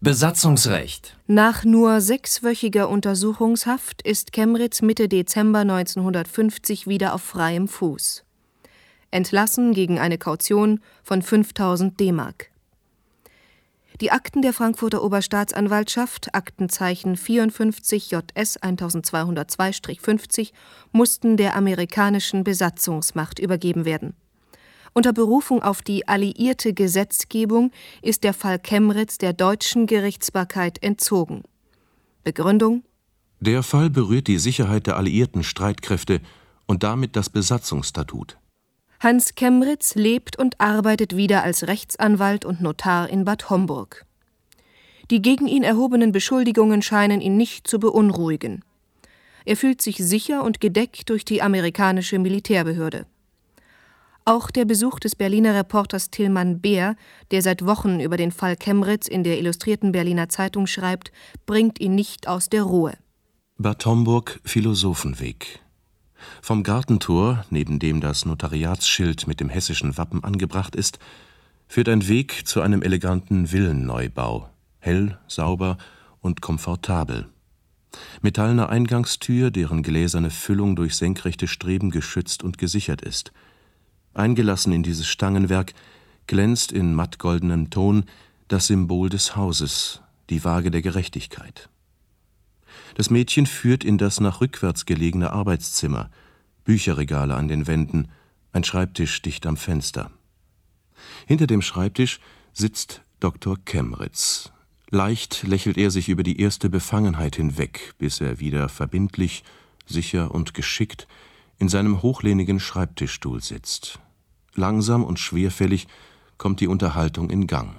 Speaker 1: Besatzungsrecht.
Speaker 2: Nach nur sechswöchiger Untersuchungshaft ist Kemritz Mitte Dezember 1950 wieder auf freiem Fuß. Entlassen gegen eine Kaution von 5000 D-Mark. Die Akten der Frankfurter Oberstaatsanwaltschaft, Aktenzeichen 54 JS 1202-50, mussten der amerikanischen Besatzungsmacht übergeben werden. Unter Berufung auf die alliierte Gesetzgebung ist der Fall Chemritz der deutschen Gerichtsbarkeit entzogen. Begründung
Speaker 8: Der Fall berührt die Sicherheit der alliierten Streitkräfte und damit das Besatzungsstatut.
Speaker 2: Hans Kemritz lebt und arbeitet wieder als Rechtsanwalt und Notar in Bad Homburg. Die gegen ihn erhobenen Beschuldigungen scheinen ihn nicht zu beunruhigen. Er fühlt sich sicher und gedeckt durch die amerikanische Militärbehörde. Auch der Besuch des Berliner Reporters Tillmann Beer, der seit Wochen über den Fall Kemritz in der Illustrierten Berliner Zeitung schreibt, bringt ihn nicht aus der Ruhe.
Speaker 8: Bad Homburg Philosophenweg vom Gartentor, neben dem das Notariatsschild mit dem hessischen Wappen angebracht ist, führt ein Weg zu einem eleganten Villenneubau, hell, sauber und komfortabel. Metallene Eingangstür, deren gläserne Füllung durch senkrechte Streben geschützt und gesichert ist. Eingelassen in dieses Stangenwerk glänzt in mattgoldenem Ton das Symbol des Hauses, die Waage der Gerechtigkeit. Das Mädchen führt in das nach rückwärts gelegene Arbeitszimmer, Bücherregale an den Wänden, ein Schreibtisch dicht am Fenster. Hinter dem Schreibtisch sitzt Dr. Kemritz. Leicht lächelt er sich über die erste Befangenheit hinweg, bis er wieder verbindlich, sicher und geschickt in seinem hochlehnigen Schreibtischstuhl sitzt. Langsam und schwerfällig kommt die Unterhaltung in Gang.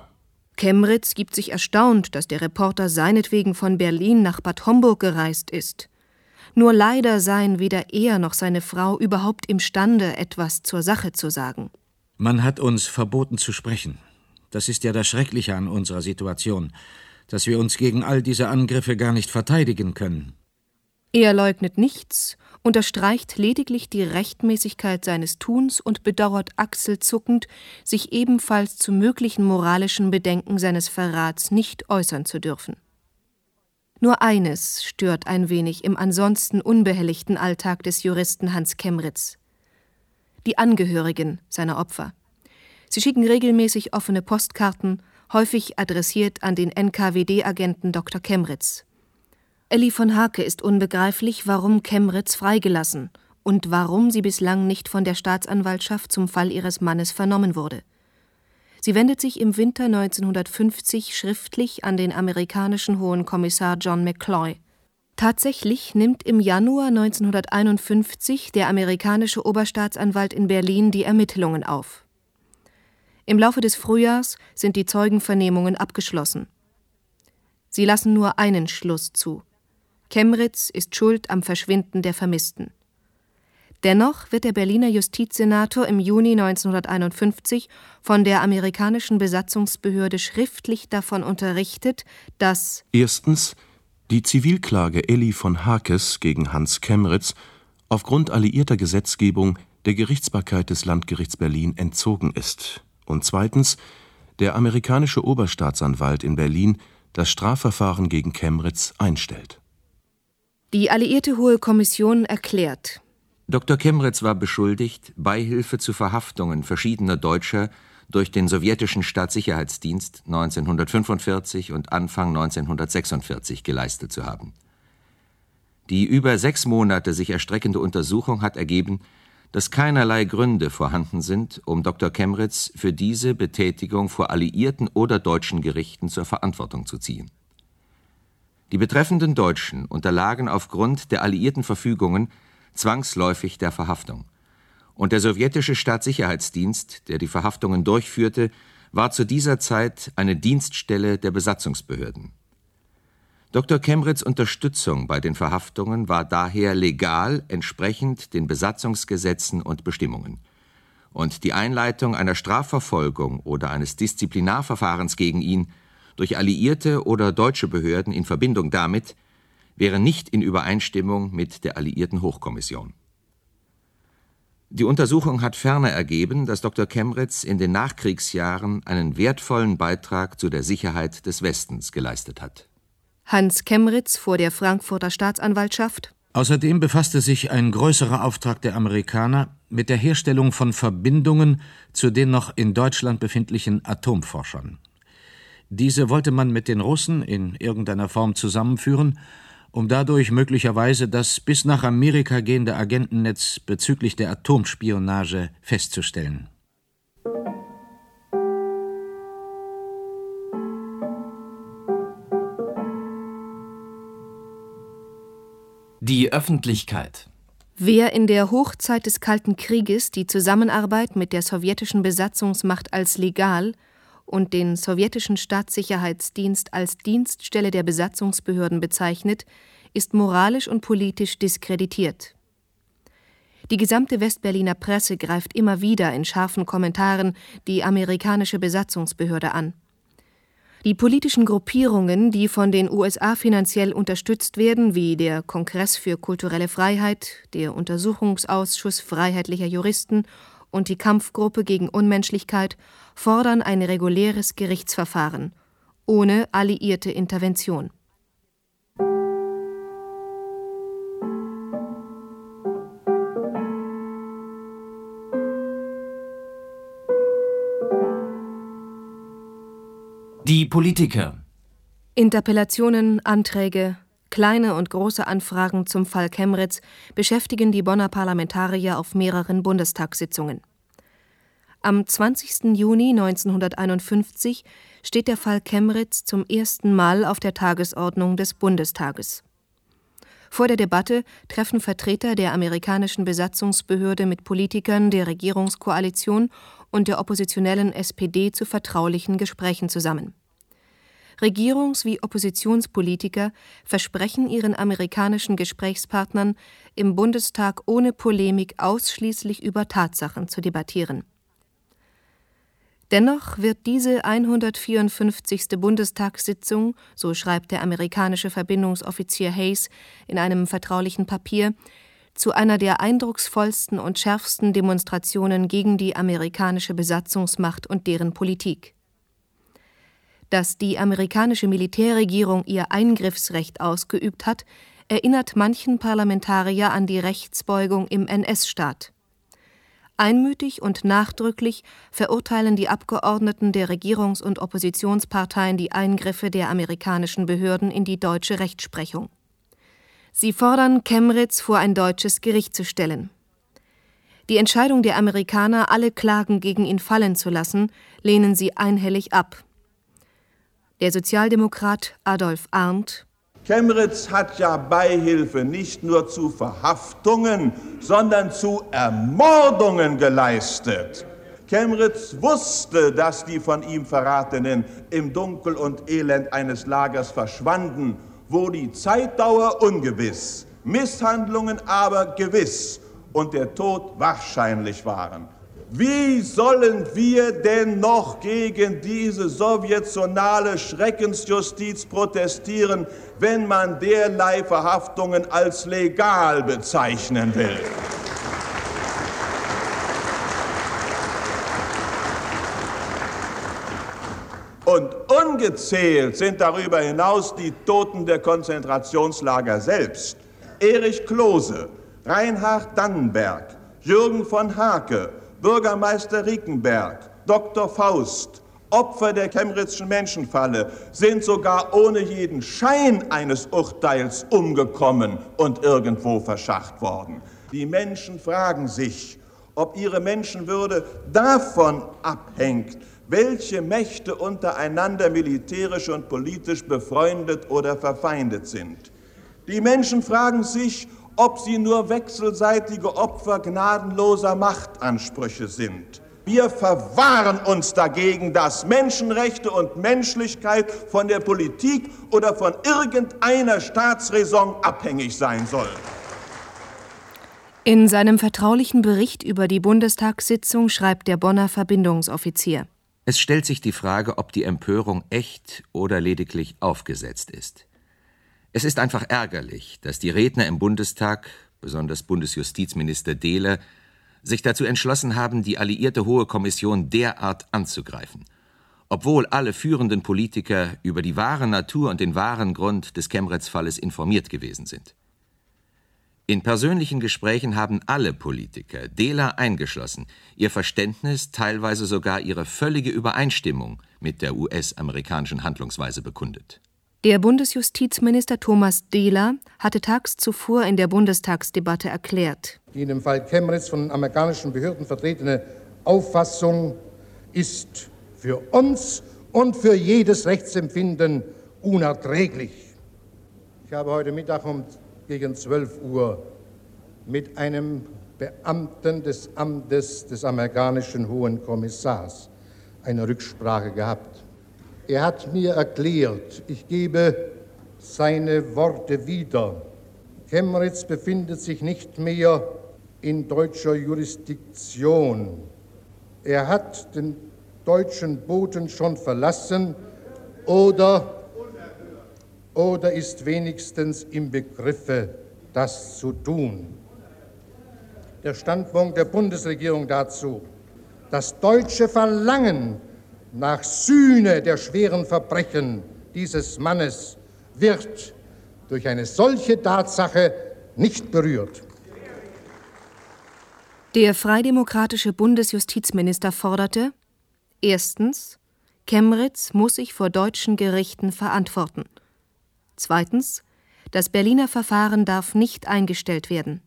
Speaker 2: Kemritz gibt sich erstaunt, dass der Reporter seinetwegen von Berlin nach Bad Homburg gereist ist. Nur leider seien weder er noch seine Frau überhaupt imstande, etwas zur Sache zu sagen.
Speaker 3: Man hat uns verboten zu sprechen. Das ist ja das Schreckliche an unserer Situation, dass wir uns gegen all diese Angriffe gar nicht verteidigen können.
Speaker 2: Er leugnet nichts, unterstreicht lediglich die Rechtmäßigkeit seines Tuns und bedauert achselzuckend, sich ebenfalls zu möglichen moralischen Bedenken seines Verrats nicht äußern zu dürfen. Nur eines stört ein wenig im ansonsten unbehelligten Alltag des Juristen Hans Kemritz. Die Angehörigen seiner Opfer. Sie schicken regelmäßig offene Postkarten, häufig adressiert an den NKWD-Agenten Dr. Kemritz. Elli von Hake ist unbegreiflich, warum Kemritz freigelassen und warum sie bislang nicht von der Staatsanwaltschaft zum Fall ihres Mannes vernommen wurde. Sie wendet sich im Winter 1950 schriftlich an den amerikanischen Hohen Kommissar John McCloy. Tatsächlich nimmt im Januar 1951 der amerikanische Oberstaatsanwalt in Berlin die Ermittlungen auf. Im Laufe des Frühjahrs sind die Zeugenvernehmungen abgeschlossen. Sie lassen nur einen Schluss zu. Kemritz ist schuld am Verschwinden der Vermissten. Dennoch wird der Berliner Justizsenator im Juni 1951 von der amerikanischen Besatzungsbehörde schriftlich davon unterrichtet, dass
Speaker 8: erstens die Zivilklage Elli von Hakes gegen Hans Kemritz aufgrund alliierter Gesetzgebung der Gerichtsbarkeit des Landgerichts Berlin entzogen ist und zweitens der amerikanische Oberstaatsanwalt in Berlin das Strafverfahren gegen Kemritz einstellt.
Speaker 2: Die Alliierte Hohe Kommission erklärt.
Speaker 10: Dr. Kemretz war beschuldigt, Beihilfe zu Verhaftungen verschiedener Deutscher durch den sowjetischen Staatssicherheitsdienst 1945 und Anfang 1946 geleistet zu haben. Die über sechs Monate sich erstreckende Untersuchung hat ergeben, dass keinerlei Gründe vorhanden sind, um Dr. Kemritz für diese Betätigung vor alliierten oder deutschen Gerichten zur Verantwortung zu ziehen. Die betreffenden Deutschen unterlagen aufgrund der alliierten Verfügungen zwangsläufig der Verhaftung. und der sowjetische Staatssicherheitsdienst, der die Verhaftungen durchführte, war zu dieser Zeit eine Dienststelle der Besatzungsbehörden. Dr. Kemmerits Unterstützung bei den Verhaftungen war daher legal entsprechend den Besatzungsgesetzen und Bestimmungen. Und die Einleitung einer Strafverfolgung oder eines Disziplinarverfahrens gegen ihn durch alliierte oder deutsche Behörden in Verbindung damit wäre nicht in Übereinstimmung mit der Alliierten Hochkommission. Die Untersuchung hat ferner ergeben, dass Dr. Kemritz in den Nachkriegsjahren einen wertvollen Beitrag zu der Sicherheit des Westens geleistet hat.
Speaker 2: Hans Kemritz vor der Frankfurter Staatsanwaltschaft.
Speaker 3: Außerdem befasste sich ein größerer Auftrag der Amerikaner mit der Herstellung von Verbindungen zu den noch in Deutschland befindlichen Atomforschern. Diese wollte man mit den Russen in irgendeiner Form zusammenführen um dadurch möglicherweise das bis nach Amerika gehende Agentennetz bezüglich der Atomspionage festzustellen.
Speaker 1: Die Öffentlichkeit
Speaker 2: Wer in der Hochzeit des Kalten Krieges die Zusammenarbeit mit der sowjetischen Besatzungsmacht als legal und den sowjetischen Staatssicherheitsdienst als Dienststelle der Besatzungsbehörden bezeichnet, ist moralisch und politisch diskreditiert. Die gesamte Westberliner Presse greift immer wieder in scharfen Kommentaren die amerikanische Besatzungsbehörde an. Die politischen Gruppierungen, die von den USA finanziell unterstützt werden, wie der Kongress für kulturelle Freiheit, der Untersuchungsausschuss freiheitlicher Juristen und die Kampfgruppe gegen Unmenschlichkeit fordern ein reguläres Gerichtsverfahren ohne alliierte Intervention.
Speaker 1: Die Politiker
Speaker 2: Interpellationen, Anträge, Kleine und große Anfragen zum Fall Chemritz beschäftigen die Bonner Parlamentarier auf mehreren Bundestagssitzungen. Am 20. Juni 1951 steht der Fall Chemritz zum ersten Mal auf der Tagesordnung des Bundestages. Vor der Debatte treffen Vertreter der amerikanischen Besatzungsbehörde mit Politikern der Regierungskoalition und der oppositionellen SPD zu vertraulichen Gesprächen zusammen. Regierungs- wie Oppositionspolitiker versprechen ihren amerikanischen Gesprächspartnern, im Bundestag ohne Polemik ausschließlich über Tatsachen zu debattieren. Dennoch wird diese 154. Bundestagssitzung, so schreibt der amerikanische Verbindungsoffizier Hayes in einem vertraulichen Papier, zu einer der eindrucksvollsten und schärfsten Demonstrationen gegen die amerikanische Besatzungsmacht und deren Politik dass die amerikanische Militärregierung ihr Eingriffsrecht ausgeübt hat, erinnert manchen Parlamentarier an die Rechtsbeugung im NS-Staat. Einmütig und nachdrücklich verurteilen die Abgeordneten der Regierungs- und Oppositionsparteien die Eingriffe der amerikanischen Behörden in die deutsche Rechtsprechung. Sie fordern, Chemritz vor ein deutsches Gericht zu stellen. Die Entscheidung der Amerikaner, alle Klagen gegen ihn fallen zu lassen, lehnen sie einhellig ab. Der Sozialdemokrat Adolf Arndt
Speaker 11: Chemritz hat ja Beihilfe nicht nur zu Verhaftungen, sondern zu Ermordungen geleistet. Chemritz wusste, dass die von ihm Verratenen im Dunkel und Elend eines Lagers verschwanden, wo die Zeitdauer ungewiss, Misshandlungen aber gewiss und der Tod wahrscheinlich waren. Wie sollen wir denn noch gegen diese sowjetionale Schreckensjustiz protestieren, wenn man derlei Verhaftungen als legal bezeichnen will? Und ungezählt sind darüber hinaus die Toten der Konzentrationslager selbst. Erich Klose, Reinhard Dannenberg, Jürgen von Hake, Bürgermeister Rickenberg, Dr. Faust, Opfer der Chemritzschen Menschenfalle sind sogar ohne jeden Schein eines Urteils umgekommen und irgendwo verscharrt worden. Die Menschen fragen sich, ob ihre Menschenwürde davon abhängt, welche Mächte untereinander militärisch und politisch befreundet oder verfeindet sind. Die Menschen fragen sich, ob sie nur wechselseitige Opfer gnadenloser Machtansprüche sind. Wir verwahren uns dagegen, dass Menschenrechte und Menschlichkeit von der Politik oder von irgendeiner Staatsräson abhängig sein sollen.
Speaker 2: In seinem vertraulichen Bericht über die Bundestagssitzung schreibt der Bonner Verbindungsoffizier.
Speaker 10: Es stellt sich die Frage, ob die Empörung echt oder lediglich aufgesetzt ist. Es ist einfach ärgerlich, dass die Redner im Bundestag, besonders Bundesjustizminister Dehler, sich dazu entschlossen haben, die alliierte Hohe Kommission derart anzugreifen, obwohl alle führenden Politiker über die wahre Natur und den wahren Grund des Chemnitz-Falles informiert gewesen sind. In persönlichen Gesprächen haben alle Politiker, Dehler eingeschlossen, ihr Verständnis, teilweise sogar ihre völlige Übereinstimmung mit der US-amerikanischen Handlungsweise bekundet.
Speaker 2: Der Bundesjustizminister Thomas Dehler hatte tags zuvor in der Bundestagsdebatte erklärt:
Speaker 12: Die in dem Fall Chemnitz von amerikanischen Behörden vertretene Auffassung ist für uns und für jedes Rechtsempfinden unerträglich. Ich habe heute Mittag um gegen 12 Uhr mit einem Beamten des Amtes des amerikanischen Hohen Kommissars eine Rücksprache gehabt. Er hat mir erklärt, ich gebe seine Worte wieder. Chemnitz befindet sich nicht mehr in deutscher Jurisdiktion. Er hat den deutschen Boden schon verlassen oder, oder ist wenigstens im Begriffe, das zu tun. Der Standpunkt der Bundesregierung dazu, das deutsche Verlangen nach Sühne der schweren Verbrechen dieses Mannes wird durch eine solche Tatsache nicht berührt.
Speaker 2: Der freidemokratische Bundesjustizminister forderte erstens, Chemnitz muss sich vor deutschen Gerichten verantworten. Zweitens, das Berliner Verfahren darf nicht eingestellt werden.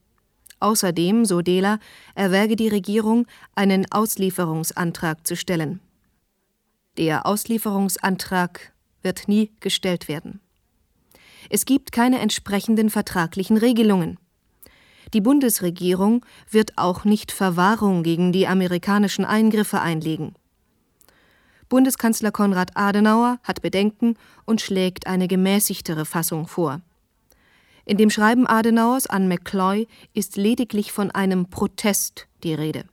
Speaker 2: Außerdem, so Dehler, erwäge die Regierung, einen Auslieferungsantrag zu stellen. Der Auslieferungsantrag wird nie gestellt werden. Es gibt keine entsprechenden vertraglichen Regelungen. Die Bundesregierung wird auch nicht Verwahrung gegen die amerikanischen Eingriffe einlegen. Bundeskanzler Konrad Adenauer hat Bedenken und schlägt eine gemäßigtere Fassung vor. In dem Schreiben Adenauers an McCloy ist lediglich von einem Protest die Rede.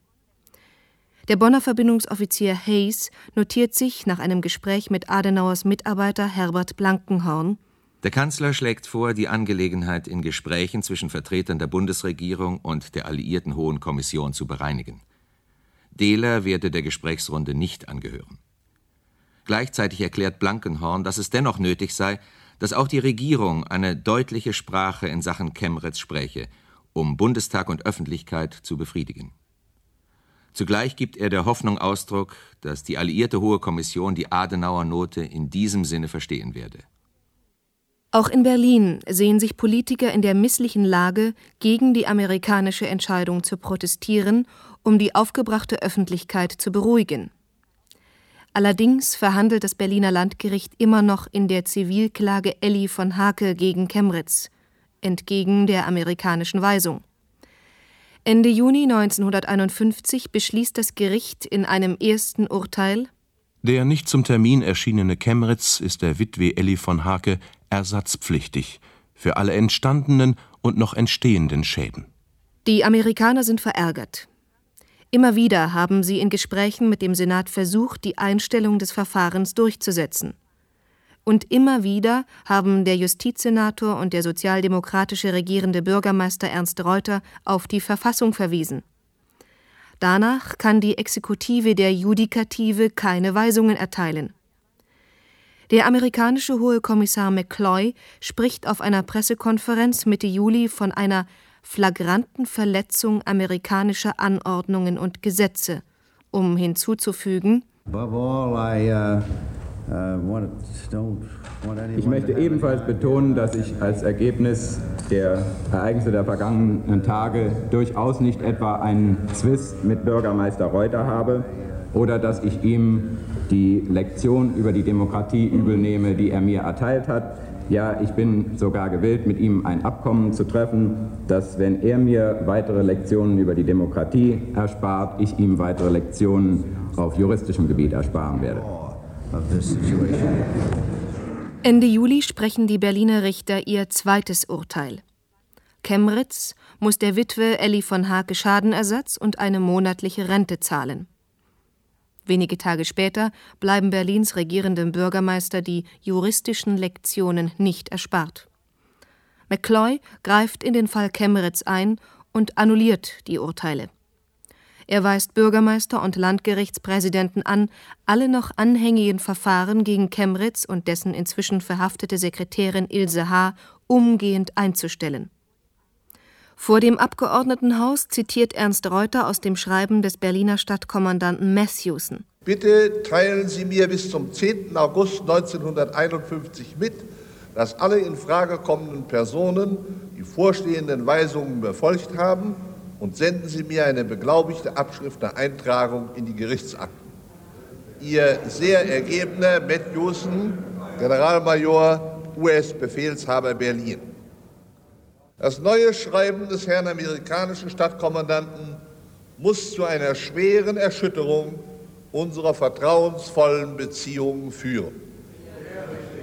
Speaker 2: Der Bonner Verbindungsoffizier Hayes notiert sich nach einem Gespräch mit Adenauers Mitarbeiter Herbert Blankenhorn
Speaker 10: Der Kanzler schlägt vor, die Angelegenheit in Gesprächen zwischen Vertretern der Bundesregierung und der Alliierten Hohen Kommission zu bereinigen. Dehler werde der Gesprächsrunde nicht angehören. Gleichzeitig erklärt Blankenhorn, dass es dennoch nötig sei, dass auch die Regierung eine deutliche Sprache in Sachen Chemnitz spräche, um Bundestag und Öffentlichkeit zu befriedigen. Zugleich gibt er der Hoffnung Ausdruck, dass die alliierte Hohe Kommission die Adenauer Note in diesem Sinne verstehen werde.
Speaker 2: Auch in Berlin sehen sich Politiker in der misslichen Lage, gegen die amerikanische Entscheidung zu protestieren, um die aufgebrachte Öffentlichkeit zu beruhigen. Allerdings verhandelt das Berliner Landgericht immer noch in der Zivilklage Elli von Hake gegen Chemnitz, entgegen der amerikanischen Weisung. Ende Juni 1951 beschließt das Gericht in einem ersten Urteil
Speaker 8: Der nicht zum Termin erschienene Chemnitz ist der Witwe Elli von Hake ersatzpflichtig für alle entstandenen und noch entstehenden Schäden.
Speaker 2: Die Amerikaner sind verärgert. Immer wieder haben sie in Gesprächen mit dem Senat versucht, die Einstellung des Verfahrens durchzusetzen. Und immer wieder haben der Justizsenator und der sozialdemokratische regierende Bürgermeister Ernst Reuter auf die Verfassung verwiesen. Danach kann die Exekutive der Judikative keine Weisungen erteilen. Der amerikanische Hohe Kommissar McCloy spricht auf einer Pressekonferenz Mitte Juli von einer flagranten Verletzung amerikanischer Anordnungen und Gesetze, um hinzuzufügen
Speaker 13: Above all, I, uh ich möchte ebenfalls betonen, dass ich als Ergebnis der Ereignisse der vergangenen Tage durchaus nicht etwa einen Zwist mit Bürgermeister Reuter habe, oder dass ich ihm die Lektion über die Demokratie übel nehme, die er mir erteilt hat. Ja, ich bin sogar gewillt, mit ihm ein Abkommen zu treffen, dass, wenn er mir weitere Lektionen über die Demokratie erspart, ich ihm weitere Lektionen auf juristischem Gebiet ersparen werde.
Speaker 2: Ende Juli sprechen die Berliner Richter ihr zweites Urteil. Kemritz muss der Witwe Elli von Hake Schadenersatz und eine monatliche Rente zahlen. Wenige Tage später bleiben Berlins regierendem Bürgermeister die juristischen Lektionen nicht erspart. McCloy greift in den Fall Kemmeritz ein und annulliert die Urteile. Er weist Bürgermeister und Landgerichtspräsidenten an, alle noch anhängigen Verfahren gegen Kemmeritz und dessen inzwischen verhaftete Sekretärin Ilse H. umgehend einzustellen. Vor dem Abgeordnetenhaus zitiert Ernst Reuter aus dem Schreiben des Berliner Stadtkommandanten Matthewson.
Speaker 14: Bitte teilen Sie mir bis zum 10. August 1951 mit, dass alle in Frage kommenden Personen die vorstehenden Weisungen befolgt haben und senden Sie mir eine beglaubigte Abschrift der Eintragung in die Gerichtsakten. Ihr sehr ergebener Matthewson, Generalmajor, US-Befehlshaber Berlin. Das neue Schreiben des Herrn amerikanischen Stadtkommandanten muss zu einer schweren Erschütterung unserer vertrauensvollen Beziehungen führen.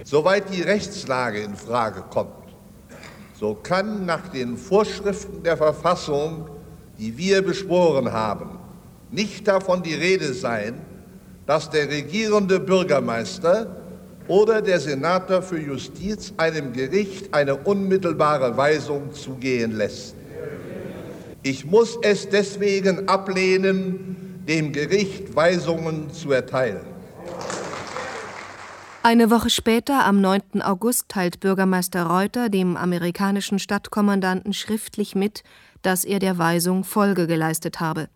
Speaker 14: Soweit die Rechtslage in Frage kommt, so kann nach den Vorschriften der Verfassung, die wir beschworen haben, nicht davon die Rede sein, dass der regierende Bürgermeister oder der Senator für Justiz einem Gericht eine unmittelbare Weisung zugehen lässt. Ich muss es deswegen ablehnen, dem Gericht Weisungen zu erteilen.
Speaker 2: Eine Woche später, am 9. August, teilt Bürgermeister Reuter dem amerikanischen Stadtkommandanten schriftlich mit, dass er der Weisung Folge geleistet habe.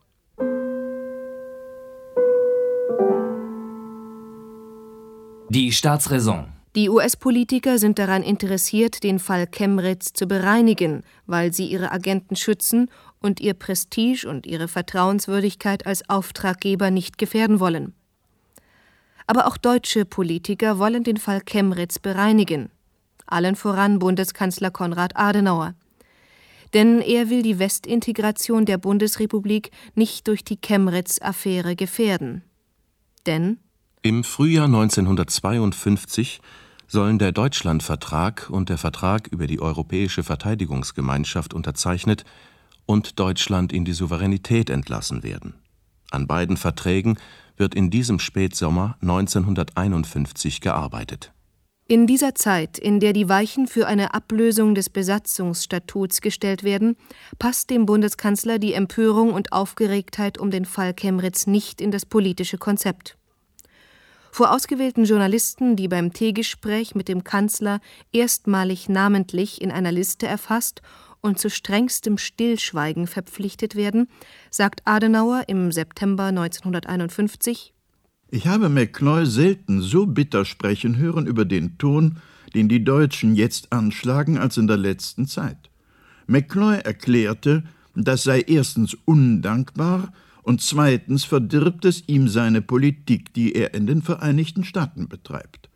Speaker 1: Die Staatsräson.
Speaker 2: Die US-Politiker sind daran interessiert, den Fall Chemritz zu bereinigen, weil sie ihre Agenten schützen und ihr Prestige und ihre Vertrauenswürdigkeit als Auftraggeber nicht gefährden wollen. Aber auch deutsche Politiker wollen den Fall Chemritz bereinigen. Allen voran Bundeskanzler Konrad Adenauer. Denn er will die Westintegration der Bundesrepublik nicht durch die Chemritz-Affäre gefährden. Denn
Speaker 8: im Frühjahr 1952 sollen der Deutschlandvertrag und der Vertrag über die Europäische Verteidigungsgemeinschaft unterzeichnet und Deutschland in die Souveränität entlassen werden. An beiden Verträgen wird in diesem Spätsommer 1951 gearbeitet.
Speaker 2: In dieser Zeit, in der die Weichen für eine Ablösung des Besatzungsstatuts gestellt werden, passt dem Bundeskanzler die Empörung und Aufgeregtheit um den Fall Chemritz nicht in das politische Konzept. Vor ausgewählten Journalisten, die beim Teegespräch mit dem Kanzler erstmalig namentlich in einer Liste erfasst und zu strengstem Stillschweigen verpflichtet werden, sagt Adenauer im September 1951
Speaker 15: Ich habe McCloy selten so bitter sprechen hören über den Ton, den die Deutschen jetzt anschlagen, als in der letzten Zeit. McCloy erklärte, das sei erstens undankbar und zweitens verdirbt es ihm seine Politik, die er in den Vereinigten Staaten betreibt.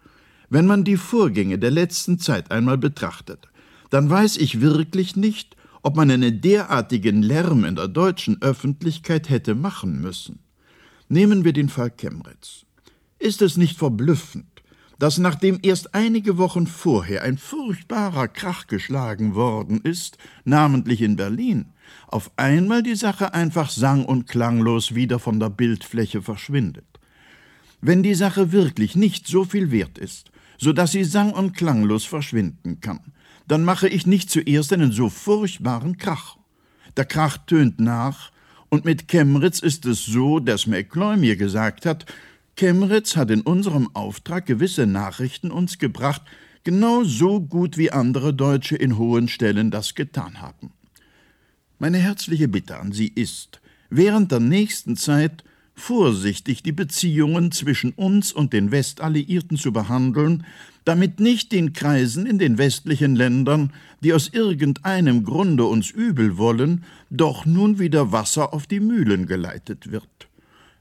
Speaker 15: Wenn man die Vorgänge der letzten Zeit einmal betrachtet, dann weiß ich wirklich nicht, ob man einen derartigen Lärm in der deutschen Öffentlichkeit hätte machen müssen. Nehmen wir den Fall Chemnitz. Ist es nicht verblüffend, dass nachdem erst einige Wochen vorher ein furchtbarer Krach geschlagen worden ist, namentlich in Berlin, auf einmal die Sache einfach sang- und klanglos wieder von der Bildfläche verschwindet. Wenn die Sache wirklich nicht so viel wert ist, so dass sie sang- und klanglos verschwinden kann, dann mache ich nicht zuerst einen so furchtbaren Krach. Der Krach tönt nach, und mit Chemritz ist es so, dass McCloy mir gesagt hat, Chemritz hat in unserem Auftrag gewisse Nachrichten uns gebracht, genau so gut wie andere Deutsche in hohen Stellen das getan haben. Meine herzliche Bitte an Sie ist, während der nächsten Zeit vorsichtig die Beziehungen zwischen uns und den Westalliierten zu behandeln, damit nicht den Kreisen in den westlichen Ländern, die aus irgendeinem Grunde uns übel wollen, doch nun wieder Wasser auf die Mühlen geleitet wird.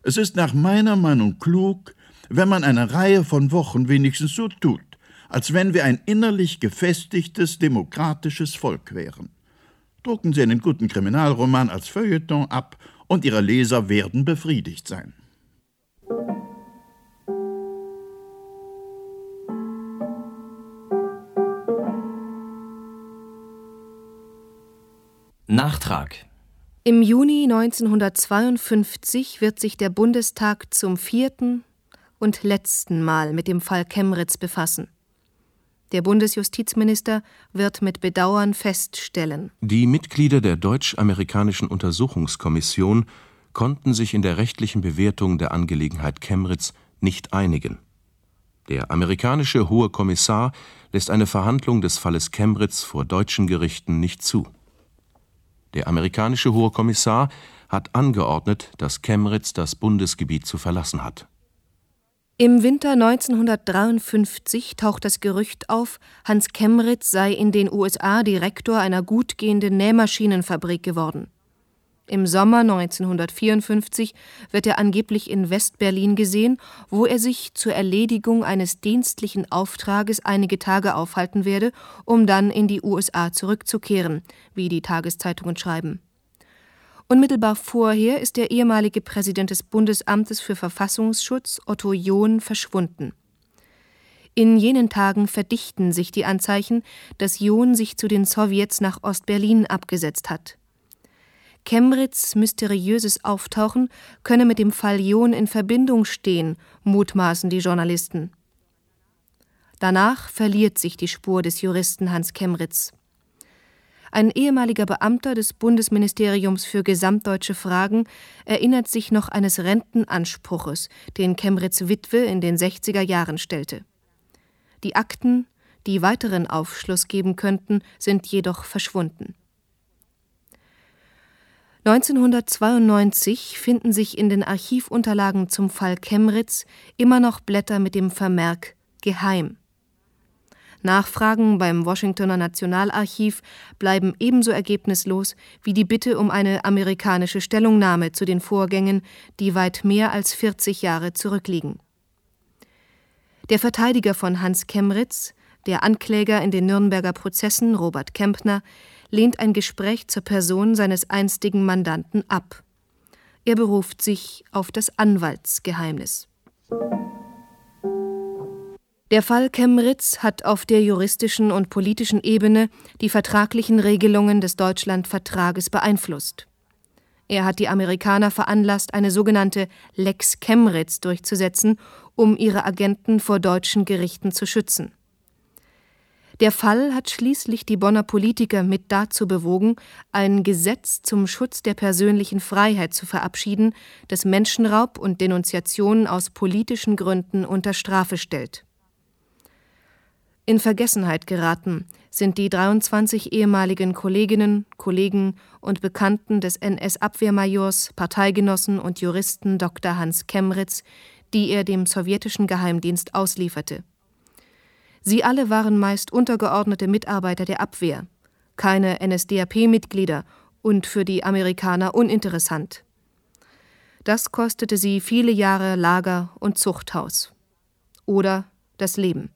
Speaker 15: Es ist nach meiner Meinung klug, wenn man eine Reihe von Wochen wenigstens so tut, als wenn wir ein innerlich gefestigtes, demokratisches Volk wären. Drucken Sie einen guten Kriminalroman als Feuilleton ab und Ihre Leser werden befriedigt sein.
Speaker 1: Nachtrag
Speaker 2: Im Juni 1952 wird sich der Bundestag zum vierten und letzten Mal mit dem Fall Chemritz befassen. Der Bundesjustizminister wird mit Bedauern feststellen:
Speaker 8: Die Mitglieder der Deutsch-Amerikanischen Untersuchungskommission konnten sich in der rechtlichen Bewertung der Angelegenheit Chemritz nicht einigen. Der amerikanische Hohe Kommissar lässt eine Verhandlung des Falles Chemritz vor deutschen Gerichten nicht zu. Der amerikanische Hohe Kommissar hat angeordnet, dass Chemritz das Bundesgebiet zu verlassen hat
Speaker 2: im Winter 1953 taucht das Gerücht auf, Hans Kemritz sei in den USA Direktor einer gut gehenden Nähmaschinenfabrik geworden. Im Sommer 1954 wird er angeblich in West-Berlin gesehen, wo er sich zur Erledigung eines dienstlichen Auftrages einige Tage aufhalten werde, um dann in die USA zurückzukehren, wie die Tageszeitungen schreiben Unmittelbar vorher ist der ehemalige Präsident des Bundesamtes für Verfassungsschutz, Otto John, verschwunden. In jenen Tagen verdichten sich die Anzeichen, dass John sich zu den Sowjets nach Ostberlin abgesetzt hat. Kemritz mysteriöses Auftauchen könne mit dem Fall John in Verbindung stehen, mutmaßen die Journalisten. Danach verliert sich die Spur des Juristen Hans Kemritz. Ein ehemaliger Beamter des Bundesministeriums für gesamtdeutsche Fragen erinnert sich noch eines Rentenanspruches, den Kemritz Witwe in den 60er Jahren stellte. Die Akten, die weiteren Aufschluss geben könnten, sind jedoch verschwunden. 1992 finden sich in den Archivunterlagen zum Fall Kemritz immer noch Blätter mit dem Vermerk Geheim. Nachfragen beim Washingtoner Nationalarchiv bleiben ebenso ergebnislos wie die Bitte um eine amerikanische Stellungnahme zu den Vorgängen, die weit mehr als 40 Jahre zurückliegen. Der Verteidiger von Hans Kemritz, der Ankläger in den Nürnberger Prozessen Robert Kempner, lehnt ein Gespräch zur Person seines einstigen Mandanten ab. Er beruft sich auf das Anwaltsgeheimnis. Der Fall Kemritz hat auf der juristischen und politischen Ebene die vertraglichen Regelungen des Deutschlandvertrages beeinflusst. Er hat die Amerikaner veranlasst, eine sogenannte Lex Kemritz durchzusetzen, um ihre Agenten vor deutschen Gerichten zu schützen. Der Fall hat schließlich die Bonner Politiker mit dazu bewogen, ein Gesetz zum Schutz der persönlichen Freiheit zu verabschieden, das Menschenraub und Denunziationen aus politischen Gründen unter Strafe stellt in Vergessenheit geraten sind die 23 ehemaligen Kolleginnen, Kollegen und Bekannten des NS-Abwehrmajors, Parteigenossen und Juristen Dr. Hans Kemritz, die er dem sowjetischen Geheimdienst auslieferte. Sie alle waren meist untergeordnete Mitarbeiter der Abwehr, keine NSDAP-Mitglieder und für die Amerikaner uninteressant. Das kostete sie viele Jahre Lager und Zuchthaus. Oder das Leben.